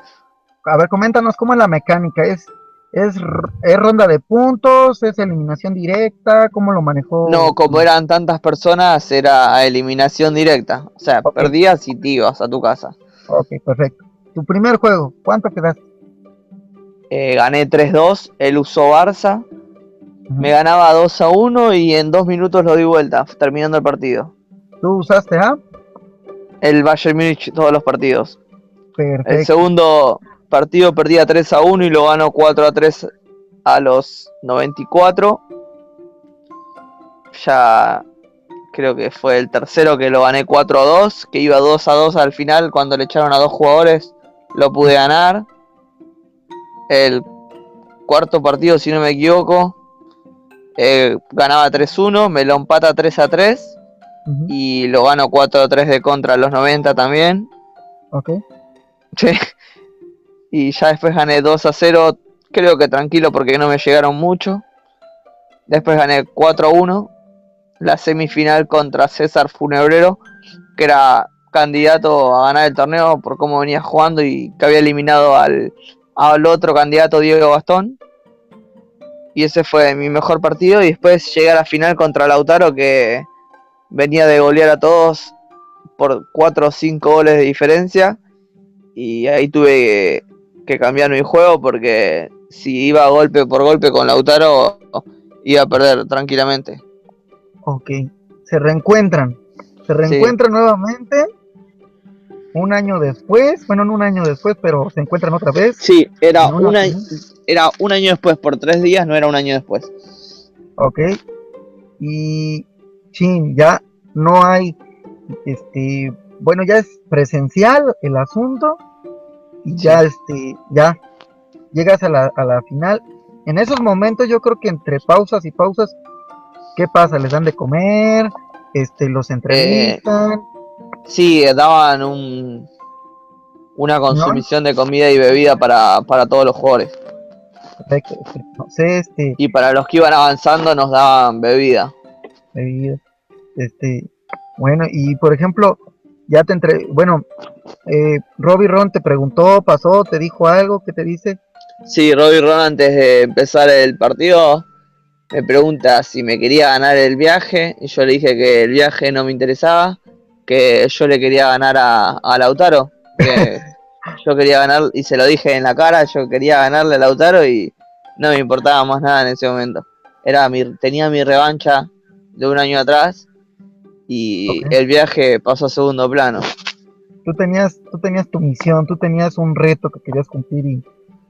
a ver, coméntanos cómo es la mecánica. ¿Es, es, es ronda de puntos? ¿Es eliminación directa? ¿Cómo lo manejó? No, como eran tantas personas, era eliminación directa. O sea, perdías y te ibas a tu casa. Ok, perfecto. Tu primer juego, ¿cuánto quedaste? Eh, gané 3-2, él usó Barça, me ganaba 2 a 1 y en dos minutos lo di vuelta, terminando el partido. ¿Tú usaste A? El Bayern Múnich todos los partidos. El Perfecto. segundo partido perdía 3 a 1 y lo ganó 4 a 3 a los 94. Ya creo que fue el tercero que lo gané 4 a 2, que iba 2 a 2 al final cuando le echaron a dos jugadores, lo pude ganar. El cuarto partido, si no me equivoco, eh, ganaba 3 1, me lo empata 3 a 3 Ujú, y lo gano 4-3 de contra a los 90 también. Ok. Sí. Y ya después gané 2 a 0, creo que tranquilo porque no me llegaron mucho. Después gané 4 a 1, la semifinal contra César Funebrero, que era candidato a ganar el torneo por cómo venía jugando y que había eliminado al, al otro candidato Diego Gastón. Y ese fue mi mejor partido. Y después llegué a la final contra Lautaro, que venía de golear a todos por 4 o 5 goles de diferencia. Y ahí tuve que, que cambiar mi juego porque si iba golpe por golpe con Lautaro, iba a perder tranquilamente. Ok. Se reencuentran. Se reencuentran nuevamente. Un año después. Bueno, no un año después, pero se encuentran otra vez. Sí, era, una una, final. era un año después, por tres días, no era un año después. Ok. Y. Chin, ya no hay. Este. Bueno, ya es presencial el asunto. Y ya, este. Ya. Llegas a la, a la final. En esos momentos, yo creo que entre pausas y pausas. ¿Qué pasa? ¿Les dan de comer? Este, los entrevistan. Sí, daban un, una consumición de comida y bebida para, para todos los jugadores. Perfecto, perfecto. No sé, este. Y para los que iban avanzando nos daban bebida. bebidas. Este, bueno, y por ejemplo, ya te entre, bueno, eh, Robbie Ron te preguntó, pasó, te dijo algo, ¿qué te dice? Sí, Robbie Ron antes de empezar el partido me pregunta si me quería ganar el viaje y yo le dije que el viaje no me interesaba, que yo le quería ganar a, a Lautaro, que yo quería ganar y se lo dije en la cara, yo quería ganarle a Lautaro y no me importaba más nada en ese momento. Era mi, tenía mi revancha de un año atrás y el viaje pasó a segundo plano. Tú tenías, tú tenías tu misión, tú tenías un reto que querías cumplir y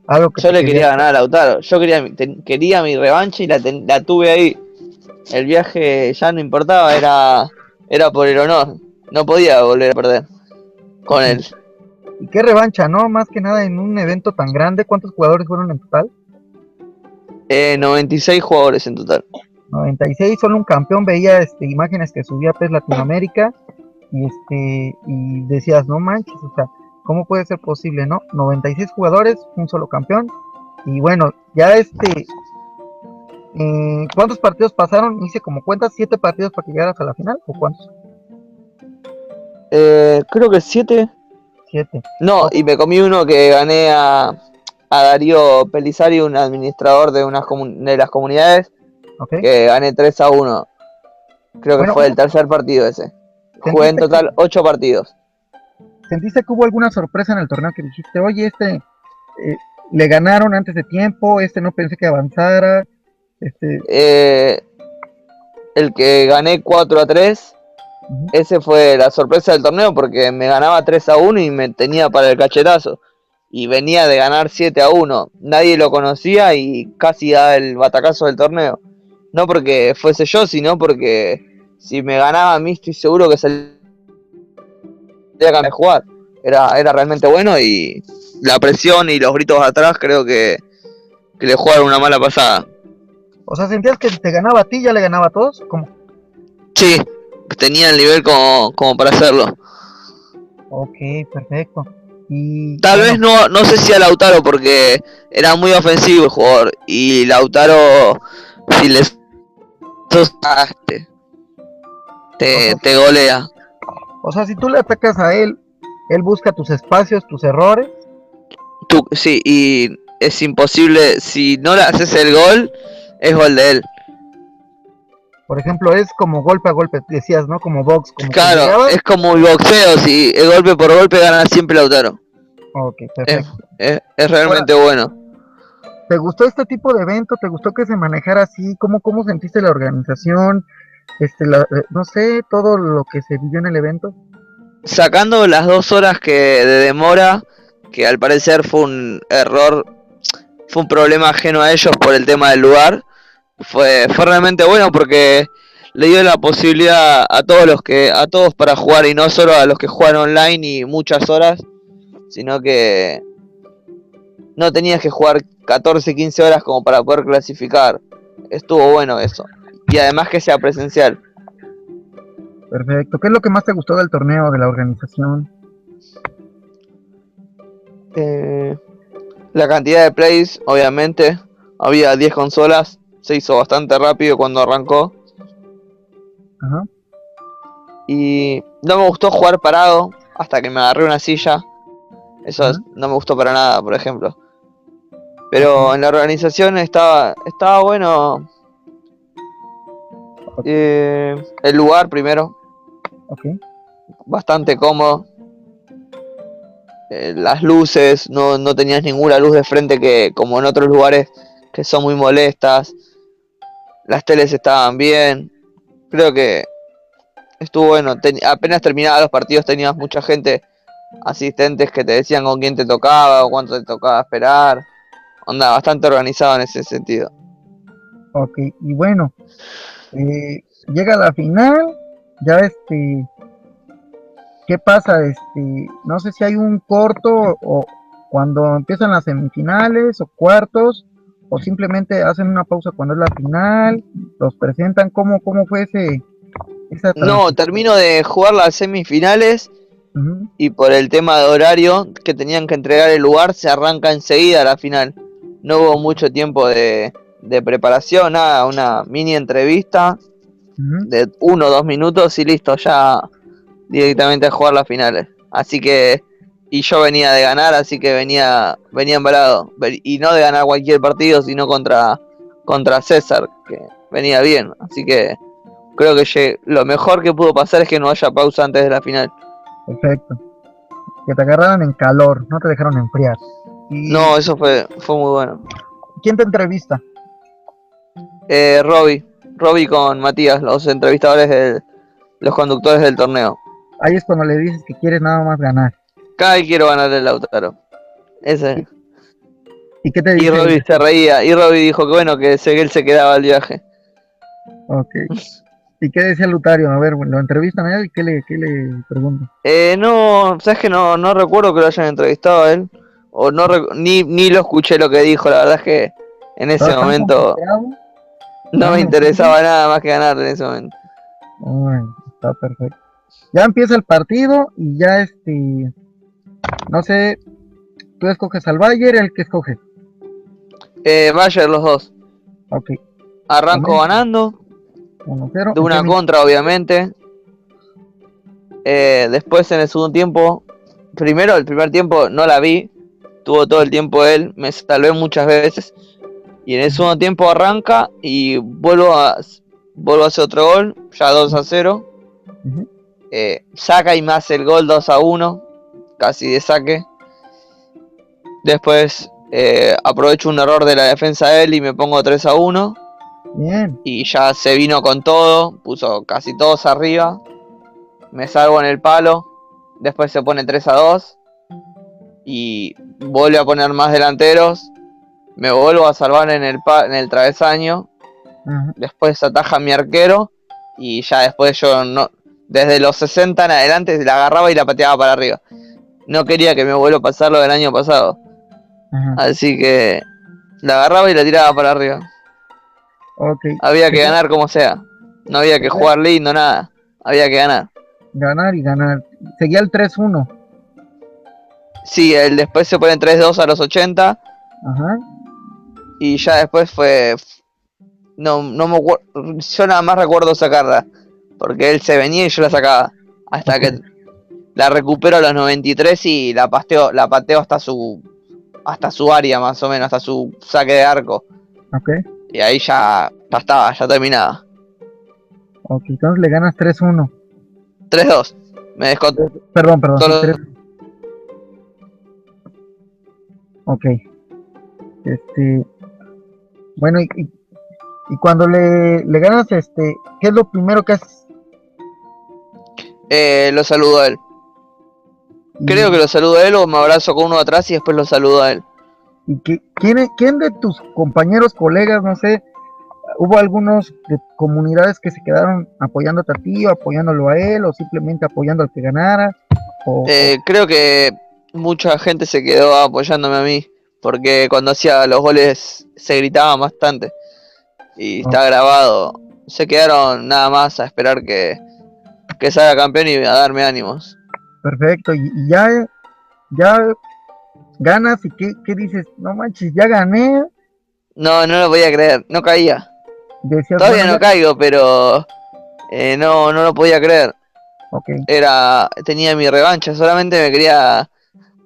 algo que Yo le quería ganar a Lautaro. Yo quería, quería mi revancha y la, ten- la tuve ahí. El viaje ya no importaba, era, era por el honor. No podía volver a perder con él. ¿Y qué revancha, no? Más que nada en un evento tan grande, ¿cuántos jugadores fueron en total? Eh, 96 jugadores en total. 96, solo un campeón veía este, imágenes que subía PES Latinoamérica y este y decías, no manches, o sea, ¿cómo puede ser posible, no? 96 jugadores, un solo campeón y bueno, ya este eh, ¿cuántos partidos pasaron? Hice como cuentas, siete partidos para que llegaras a la final o cuántos? Eh, creo que 7. Siete. No, y me comí uno que gané a, a Darío Pelizari, un administrador de, unas comun- de las comunidades, que gané 3 a 1. Creo que Bueno, fue el tercer partido ese. Jugué en ¿Sentiste total 8 partidos. ¿Sentiste que hubo alguna sorpresa en el torneo que dijiste, oye, este eh, le ganaron antes de tiempo, este no pensé que avanzara, este, Eh, el que gané 4 a 3, ujú, ese fue la sorpresa del torneo porque me ganaba 3 a 1 y me tenía para el cachetazo. Y venía de ganar 7 a 1. Nadie lo conocía y casi da el batacazo del torneo. No porque fuese yo, sino porque si me ganaba a mí estoy seguro que salía a jugar. Era, era realmente bueno y la presión y los gritos atrás creo que, que le jugaron una mala pasada. o sea, sentías que te ganaba a ti, ya le ganaba a todos, como, Sí, tenía el nivel como, como para hacerlo. ok, perfecto, y Tal bueno, vez no, no sé si a Lautaro porque era muy ofensivo el jugador y Lautaro si les ah, te, te, te golea. o sea, si tú le atacas a él, él busca tus espacios, tus errores, Tú, sí, y es imposible, si no le haces el gol, es gol de él. Por ejemplo, es como golpe a golpe, decías, ¿no? Como box, como Claro, es como el boxeo, si el golpe por golpe gana siempre Lautaro. ok, Es, perfecto, es, es realmente bueno. ¿te gustó este tipo de evento? ¿Te gustó que se manejara así? ¿Cómo, cómo sentiste la organización? Este, la- eh, no sé, todo lo que se vivió en el evento, sacando las dos horas que de demora, que al parecer fue un error, fue un problema ajeno a ellos por el tema del lugar, fue, fue realmente bueno porque le dio la posibilidad a todos los que, a todos para jugar y no solo a los que juegan online y muchas horas, sino que no tenías que jugar 14, 15 horas como para poder clasificar. Estuvo bueno eso. Y además que sea presencial. Perfecto. ¿Qué es lo que más te gustó del torneo, de la organización? Eh, la cantidad de plays, obviamente. Había 10 consolas. Se hizo bastante rápido cuando arrancó. Ajá. Y no me gustó jugar parado hasta que me agarré una silla. Eso Ajá. no me gustó para nada, por ejemplo. Pero en la organización estaba, estaba bueno. eh, el lugar primero, bastante cómodo. Eh, las luces, no, no tenías ninguna luz de frente que como en otros lugares que son muy molestas. Las teles estaban bien. Creo que estuvo bueno. Apenas terminaban los partidos tenías mucha gente, asistentes que te decían con quién te tocaba o cuánto te tocaba esperar. Onda, bastante organizado en ese sentido. Ok, y bueno, eh, llega la final, ya este, ¿qué pasa? Este, no sé si hay un corto o cuando empiezan las semifinales o cuartos, o simplemente hacen una pausa cuando es la final, los presentan, ¿cómo, cómo fue ese, esa No, termino de jugar las semifinales y por el tema de horario que tenían que entregar el lugar se arranca enseguida la final. No hubo mucho tiempo de, de preparación, nada, una mini entrevista de uno o dos minutos y listo, ya directamente a jugar las finales. Así que, y yo venía de ganar, así que venía, venía embalado. Y no de ganar cualquier partido, sino contra, contra César, que venía bien. Así que creo que lle- lo mejor que pudo pasar es que no haya pausa antes de la final. Perfecto. Que te agarraran en calor, no te dejaron enfriar. Y No, eso fue, fue muy bueno. ¿Quién te entrevista? Eh, Robbie, Robbie con Matías, los entrevistadores de los conductores del torneo. Ahí es cuando le dices que quieres nada más ganar. Cada vez quiero ganar el Lautaro. Ese. ¿Y qué te Y dice? Robbie se reía. Y Robbie dijo que bueno, que que él se quedaba al viaje. Ok. ¿Y qué decía Lutario? A ver, lo entrevistan a él y qué le, qué le preguntan. Eh, no, sabes que no, no recuerdo que lo hayan entrevistado a él. O no ni, ni lo escuché lo que dijo. La verdad es que en ese ¿Estás tan momento no Ah, me interesaba nada más que ganar en ese momento. Ay, está perfecto. Ya empieza el partido y ya este, no sé, tú escoges al Bayern, el que escoge. Eh, Bayer los dos. Ok, Arranco ganando. 1-0. de una ¿En qué contra, obviamente. Eh, después en el segundo tiempo, primero el primer tiempo no la vi, tuvo todo el tiempo él, me salvé muchas veces. Y en el segundo tiempo arranca y vuelvo a, vuelvo a hacer otro gol, ya 2 a 0. Ujú. Eh, saca y me hace el gol 2 a 1, casi de saque. Después eh, aprovecho un error de la defensa de él y me pongo 3 a 1 Bien, y ya se vino con todo, puso casi todos arriba, me salvo en el palo, después se pone 3 a 2 y vuelve a poner más delanteros, me vuelvo a salvar en el, pa- en el travesaño, después ataja mi arquero y ya después yo no, desde los 60 en adelante la agarraba y la pateaba para arriba. No quería que me vuelva a pasar lo del año pasado, ajá. así que la agarraba y la tiraba para arriba. Ok, Había que ganar como sea. No había que jugar lindo, nada. Había que ganar. ganar y ganar. Seguía el 3-1. Sí, el después se pone 3-2 a los 80 Ajá, y ya después fue... No, no me. Yo nada más recuerdo sacarla. Porque él se venía y yo la sacaba. Hasta que la recupero a los 93 y la pasteo, la pateo hasta su... Hasta su área más o menos, hasta su saque de arco. ok, Y ahí ya, ya estaba, ya terminaba. ok. Entonces le ganas 3-1. 3-2. Me descontó. Perdón, perdón. Solo- tres- Ok. Este. Bueno, y, y, y cuando le, le ganas, este, ¿qué es lo primero que haces? Eh, lo saludo a él. Creo que lo saludo a él o me abrazo con uno atrás y después lo saludo a él. ¿Y qué- quién, de tus compañeros, colegas, no sé, hubo algunos de comunidades que se quedaron apoyándote a ti o apoyándolo a él o simplemente apoyando al que ganara? O, Eh, creo que mucha gente se quedó apoyándome a mí, porque cuando hacía los goles se gritaba bastante. Y está grabado. Se quedaron nada más a esperar que, que salga campeón y a darme ánimos. Perfecto, y, ya, ya ganas y qué, qué, dices, no manches, ya gané. No, no lo podía creer, no caía. Todavía no caigo, pero eh, no, no lo podía creer. Okay. Era, tenía mi revancha, solamente me quería,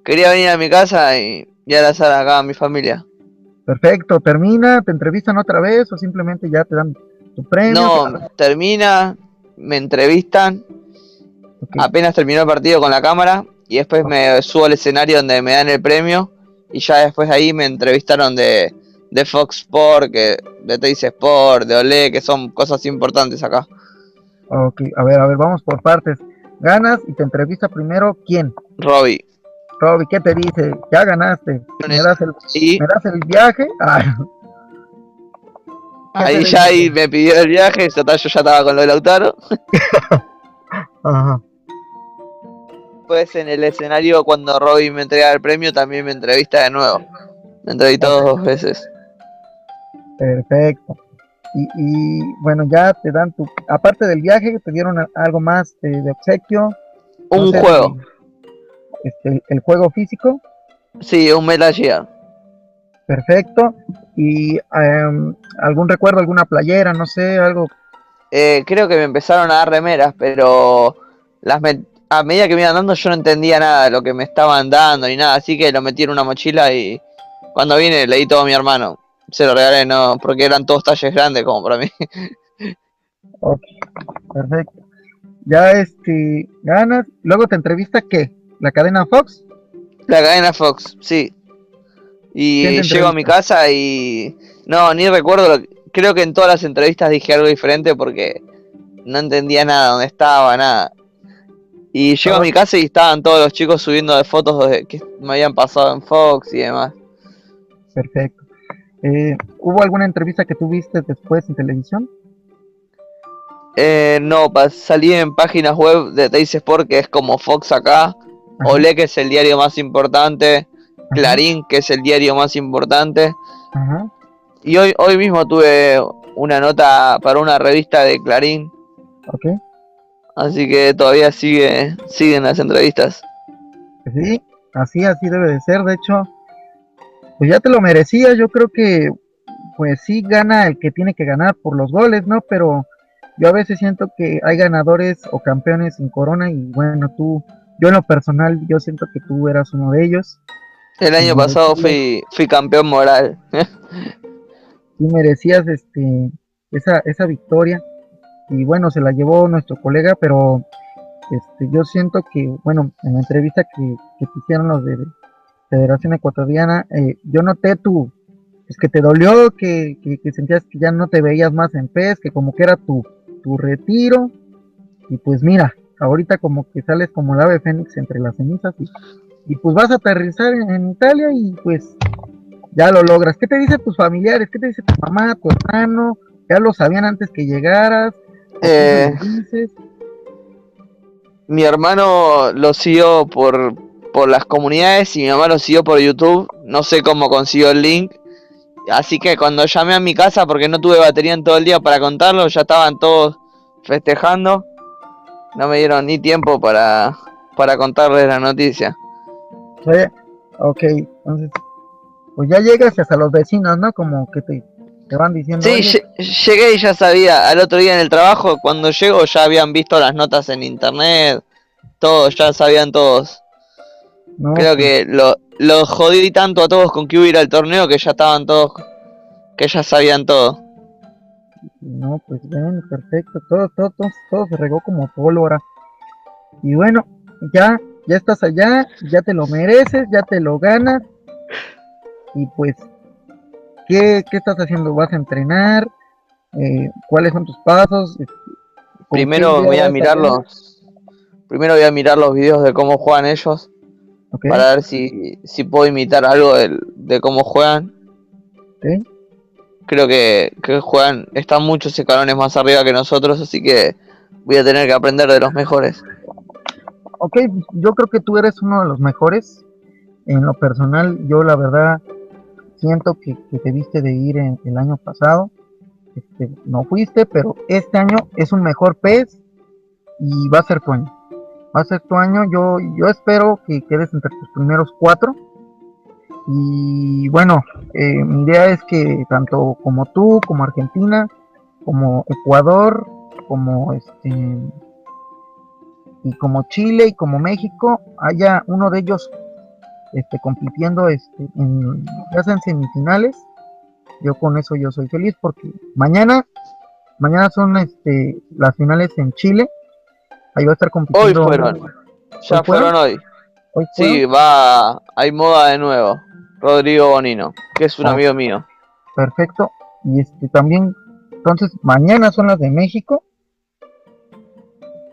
quería venir a mi casa y, y abrazar acá a mi familia. Perfecto, termina, te entrevistan otra vez o simplemente ya te dan tu premio. No, termina, me entrevistan, apenas terminó el partido con la cámara y después me subo al escenario donde me dan el premio y ya después ahí me entrevistaron de, de Fox Sport, que, de Teis Sport, de Olé, que son cosas importantes acá. Ok, a ver, a ver, vamos por partes. Ganas y te entrevista primero, ¿quién? Robbie. Robbie, ¿qué te dice? Ya ganaste. ¿Me das el, ¿me das el viaje? Ahí ya ahí me pidió el viaje, yo ya estaba con lo de Lautaro. Ajá. Pues en el escenario cuando Robbie me entrega el premio también me entrevista de nuevo. Me entrevistó dos veces. Perfecto. Y, bueno, ya te dan tu, aparte del viaje, te dieron algo más de, obsequio. Un juego. Este, el juego físico. Sí, un Metal Perfecto. ¿Y em, algún recuerdo, alguna playera, no sé, algo? Eh, creo que me empezaron a dar remeras, pero las a medida que me iban dando yo no entendía nada de lo que me estaban dando ni nada, así que lo metí en una mochila y cuando vine le di todo a mi hermano se lo regalé, no, porque eran todos talles grandes como para mí. Ok, perfecto. Ya este, ganas. Luego te entrevista qué? ¿La cadena Fox? La cadena Fox, sí. Y llego a mi casa y no, ni recuerdo, creo que en todas las entrevistas dije algo diferente porque no entendía nada, dónde estaba, nada. Y llego a mi casa y estaban todos los chicos subiendo de fotos de que me habían pasado en Fox y demás. Perfecto. Eh, ¿Hubo alguna entrevista que tuviste después en televisión? Eh, no, salí en páginas web de Teis Sport, que es como Fox acá, Olé, que es el diario más importante, Clarín, que es el diario más importante. Y hoy, hoy mismo tuve una nota para una revista de Clarín. Así que todavía sigue, siguen las entrevistas. Sí, así, así debe de ser. De hecho, pues ya te lo merecías. Yo creo que, pues sí gana el que tiene que ganar por los goles, ¿no? Pero yo a veces siento que hay ganadores o campeones sin corona y bueno, tú, yo en lo personal, yo siento que tú eras uno de ellos. El año pasado fui, fui campeón moral. sí merecías este, esa, esa victoria y bueno, se la llevó nuestro colega, pero este, yo siento que, bueno, en la entrevista que, que te hicieron los de Federación Ecuatoriana, eh, yo noté tu, es que te dolió, que, que, sentías que ya no te veías más en pez, que como que era tu, tu retiro, y pues mira, ahorita como que sales como el ave fénix entre las cenizas, y, pues vas a aterrizar en, Italia y pues ya lo logras. ¿Qué te dicen tus familiares? ¿Qué te dice tu mamá, tu hermano? ¿Ya lo sabían antes que llegaras? Eh, mi hermano lo siguió por, por las comunidades y mi mamá lo siguió por YouTube. No sé cómo consiguió el link. Así que cuando llamé a mi casa, porque no tuve batería en todo el día para contarlo, ya estaban todos festejando. No me dieron ni tiempo para, para contarles la noticia. ok, entonces, pues ya llegas hasta los vecinos, ¿no? Como que te, te van diciendo. Sí, llegué y ya sabía. Al otro día en el trabajo, cuando llego, ya habían visto las notas en internet. Todos, ya sabían todos. Creo que lo, lo jodí tanto a todos con que hubiera el torneo que ya estaban todos, que ya sabían todo. No, pues bien, perfecto. Todo, todo, todo, todo se regó como pólvora. Y bueno, ya, ya estás allá, ya te lo mereces, ya te lo ganas. Y pues, ¿qué, qué estás haciendo? ¿Vas a entrenar? Eh, ¿Cuáles son tus pasos? Primero voy a mirar los, primero voy a mirar los videos de cómo juegan ellos para ver si, si puedo imitar algo de, cómo juegan. Creo que, juegan, están muchos escalones más arriba que nosotros, así que voy a tener que aprender de los mejores. Ok, yo creo que tú eres uno de los mejores. En lo personal, yo la verdad siento que, te viste de ir en, el año pasado. Este, no fuiste, pero este año es un mejor pez. y va a ser tu año. Va a ser tu año, yo, yo espero que quedes entre tus primeros cuatro. Y bueno, eh, mi idea es que tanto como tú, como Argentina, como Ecuador, como este y como Chile y como México haya uno de ellos este compitiendo este en, ya sea en semifinales yo con eso yo soy feliz porque mañana mañana son este las finales en Chile ahí va a estar compitiendo hoy fueron ya fueron, hoy sí va hay moda de nuevo Rodrigo Bonino que es un ah. amigo mío perfecto y este también entonces mañana son las de México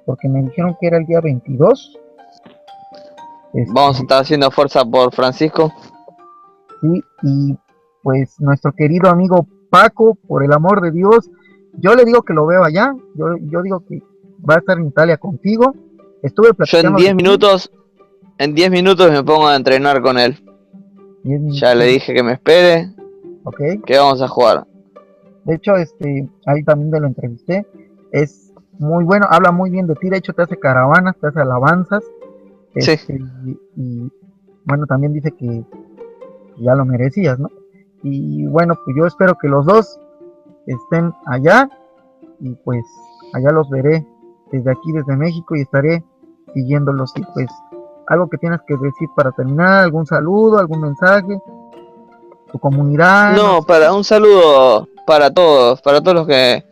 porque me dijeron que era el día 22. Vamos a estar haciendo fuerza por Francisco. Sí, y pues nuestro querido amigo Paco, por el amor de Dios, yo le digo que lo veo allá, yo, yo digo que va a estar en Italia contigo. Estuve platicando. Yo en 10 minutos, en 10 minutos me pongo a entrenar con él. Ya le dije que me espere. Ok. Que vamos a jugar. De hecho, este, ahí también me lo entrevisté. Es muy bueno, habla muy bien de ti, de hecho te hace caravanas, te hace alabanzas. Este, y, bueno, también dice que ya lo merecías, ¿no? Y bueno, pues yo espero que los dos estén allá y pues allá los veré desde aquí, desde México y estaré siguiéndolos y pues algo que tienes que decir para terminar, algún saludo, algún mensaje, tu comunidad. No, para un saludo para todos, para todos los que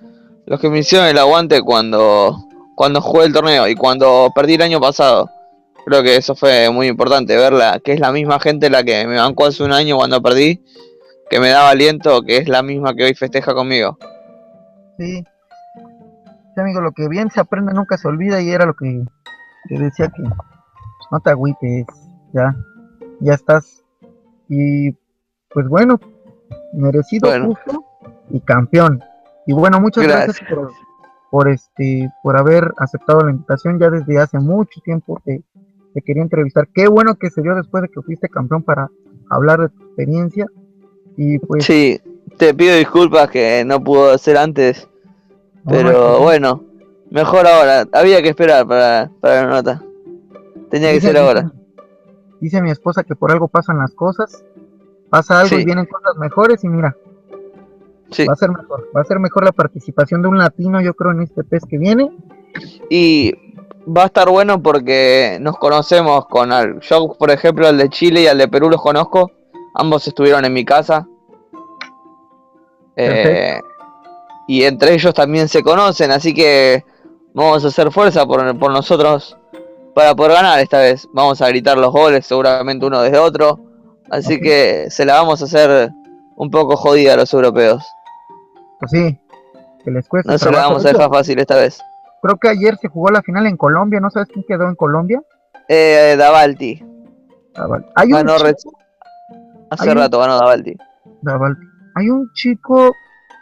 los que me hicieron el aguante cuando, cuando jugué el torneo y cuando perdí el año pasado. Creo que eso fue muy importante, verla, que es la misma gente la que me bancó hace un año cuando perdí, que me daba aliento, que es la misma que hoy festeja conmigo. Sí, sí amigo, lo que bien se aprende nunca se olvida y era lo que te decía que pues, no te agüites, ya, ya estás. Y pues bueno, merecido justo y campeón. Y bueno, muchas gracias, por, este por haber aceptado la invitación. Ya desde hace mucho tiempo te, quería entrevistar. Qué bueno que se dio después de que fuiste campeón para hablar de tu experiencia. Y pues Sí, te pido disculpas que no pudo ser antes. Pero bueno, mejor ahora. Había que esperar para, para la nota. Tenía que ser ahora. Dice mi esposa que por algo pasan las cosas. Pasa algo y vienen cosas mejores y mira, Va a ser mejor, va a ser mejor la participación de un latino, yo creo, en este pez que viene. Y va a estar bueno porque nos conocemos con al, yo, por ejemplo, el de Chile y al de Perú los conozco. Ambos estuvieron en mi casa. Eh, y entre ellos también se conocen, así que vamos a hacer fuerza por, por nosotros para poder ganar esta vez. Vamos a gritar los goles, seguramente uno desde otro. Así que se la vamos a hacer un poco jodida a los europeos pues sí, que les cuesta. No se la vamos a dejar fácil esta vez. Creo que ayer se jugó la final en Colombia, ¿no sabes quién quedó en Colombia? Eh, Davalti. Hay un Hace rato ganó Davalti. Davalti. Hay un chico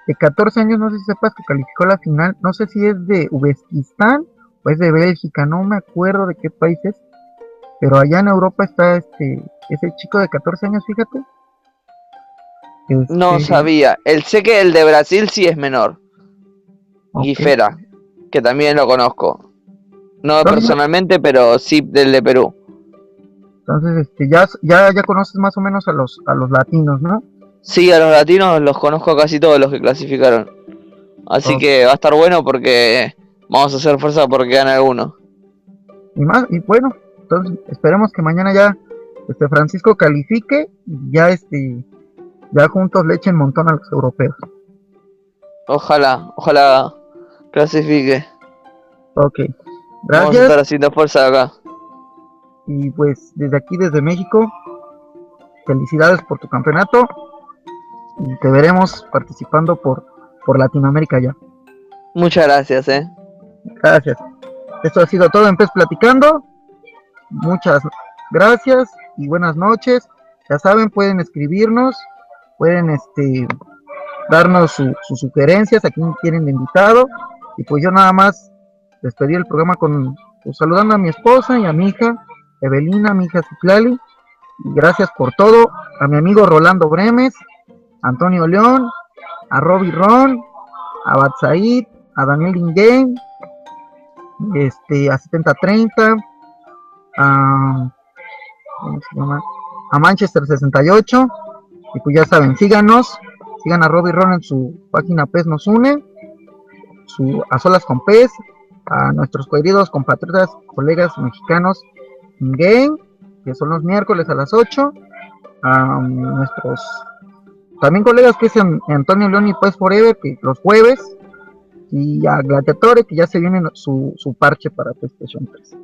de 14 años, no sé si sepas, que calificó la final, no sé si es de Uzbekistán o es de Bélgica, no me acuerdo de qué país es, pero allá en Europa está este ese chico de 14 años, fíjate, no sabía. El, sé que el de Brasil sí es menor. Y Fera, que también lo conozco. No personalmente, pero sí del de Perú. Entonces, este, ya, ya, ya conoces más o menos a los, a los latinos, ¿no? Sí, a los latinos los conozco casi todos los que clasificaron. Así que va a estar bueno porque vamos a hacer fuerza porque gane alguno. Y más, y bueno, entonces esperemos que mañana ya este Francisco califique y ya este ya juntos le echen montón a los europeos. Ojalá, ojalá clasifique. Ok, gracias. Vamos a estar haciendo fuerza acá. Y pues desde aquí, desde México, felicidades por tu campeonato y te veremos participando por, por Latinoamérica ya. Muchas gracias, eh. Gracias. Esto ha sido todo en Pez Platicando. Muchas gracias y buenas noches. Ya saben, pueden escribirnos pueden este darnos sus sugerencias, a quien quieren de invitado. Y pues yo nada más despedí el programa con pues, saludando a mi esposa y a mi hija, Evelina, mi hija Citlali. Gracias por todo. A mi amigo Rolando Bremes, Antonio León, a Robbie Ron, a Batsaid, a Daniel Ingame este, a 70-30, a, a Manchester 68, y pues ya saben, síganos, sigan a Robbie Ron en su página PES nos une, su, a solas con PES, a nuestros queridos compatriotas, colegas mexicanos game, que son los miércoles a las 8, a nuestros también colegas que es Antonio León y Pues Forever, que los jueves, y a Gladiatore, que ya se viene su, su parche para PlayStation 3.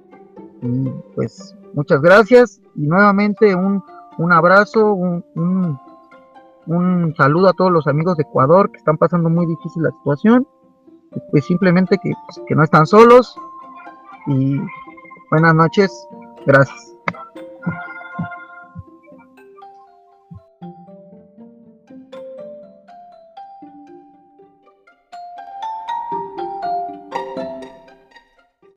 Y pues muchas gracias y nuevamente un, un abrazo, un, un, saludo a todos los amigos de Ecuador que están pasando muy difícil la situación. Pues simplemente que, pues, que no están solos y buenas noches, gracias.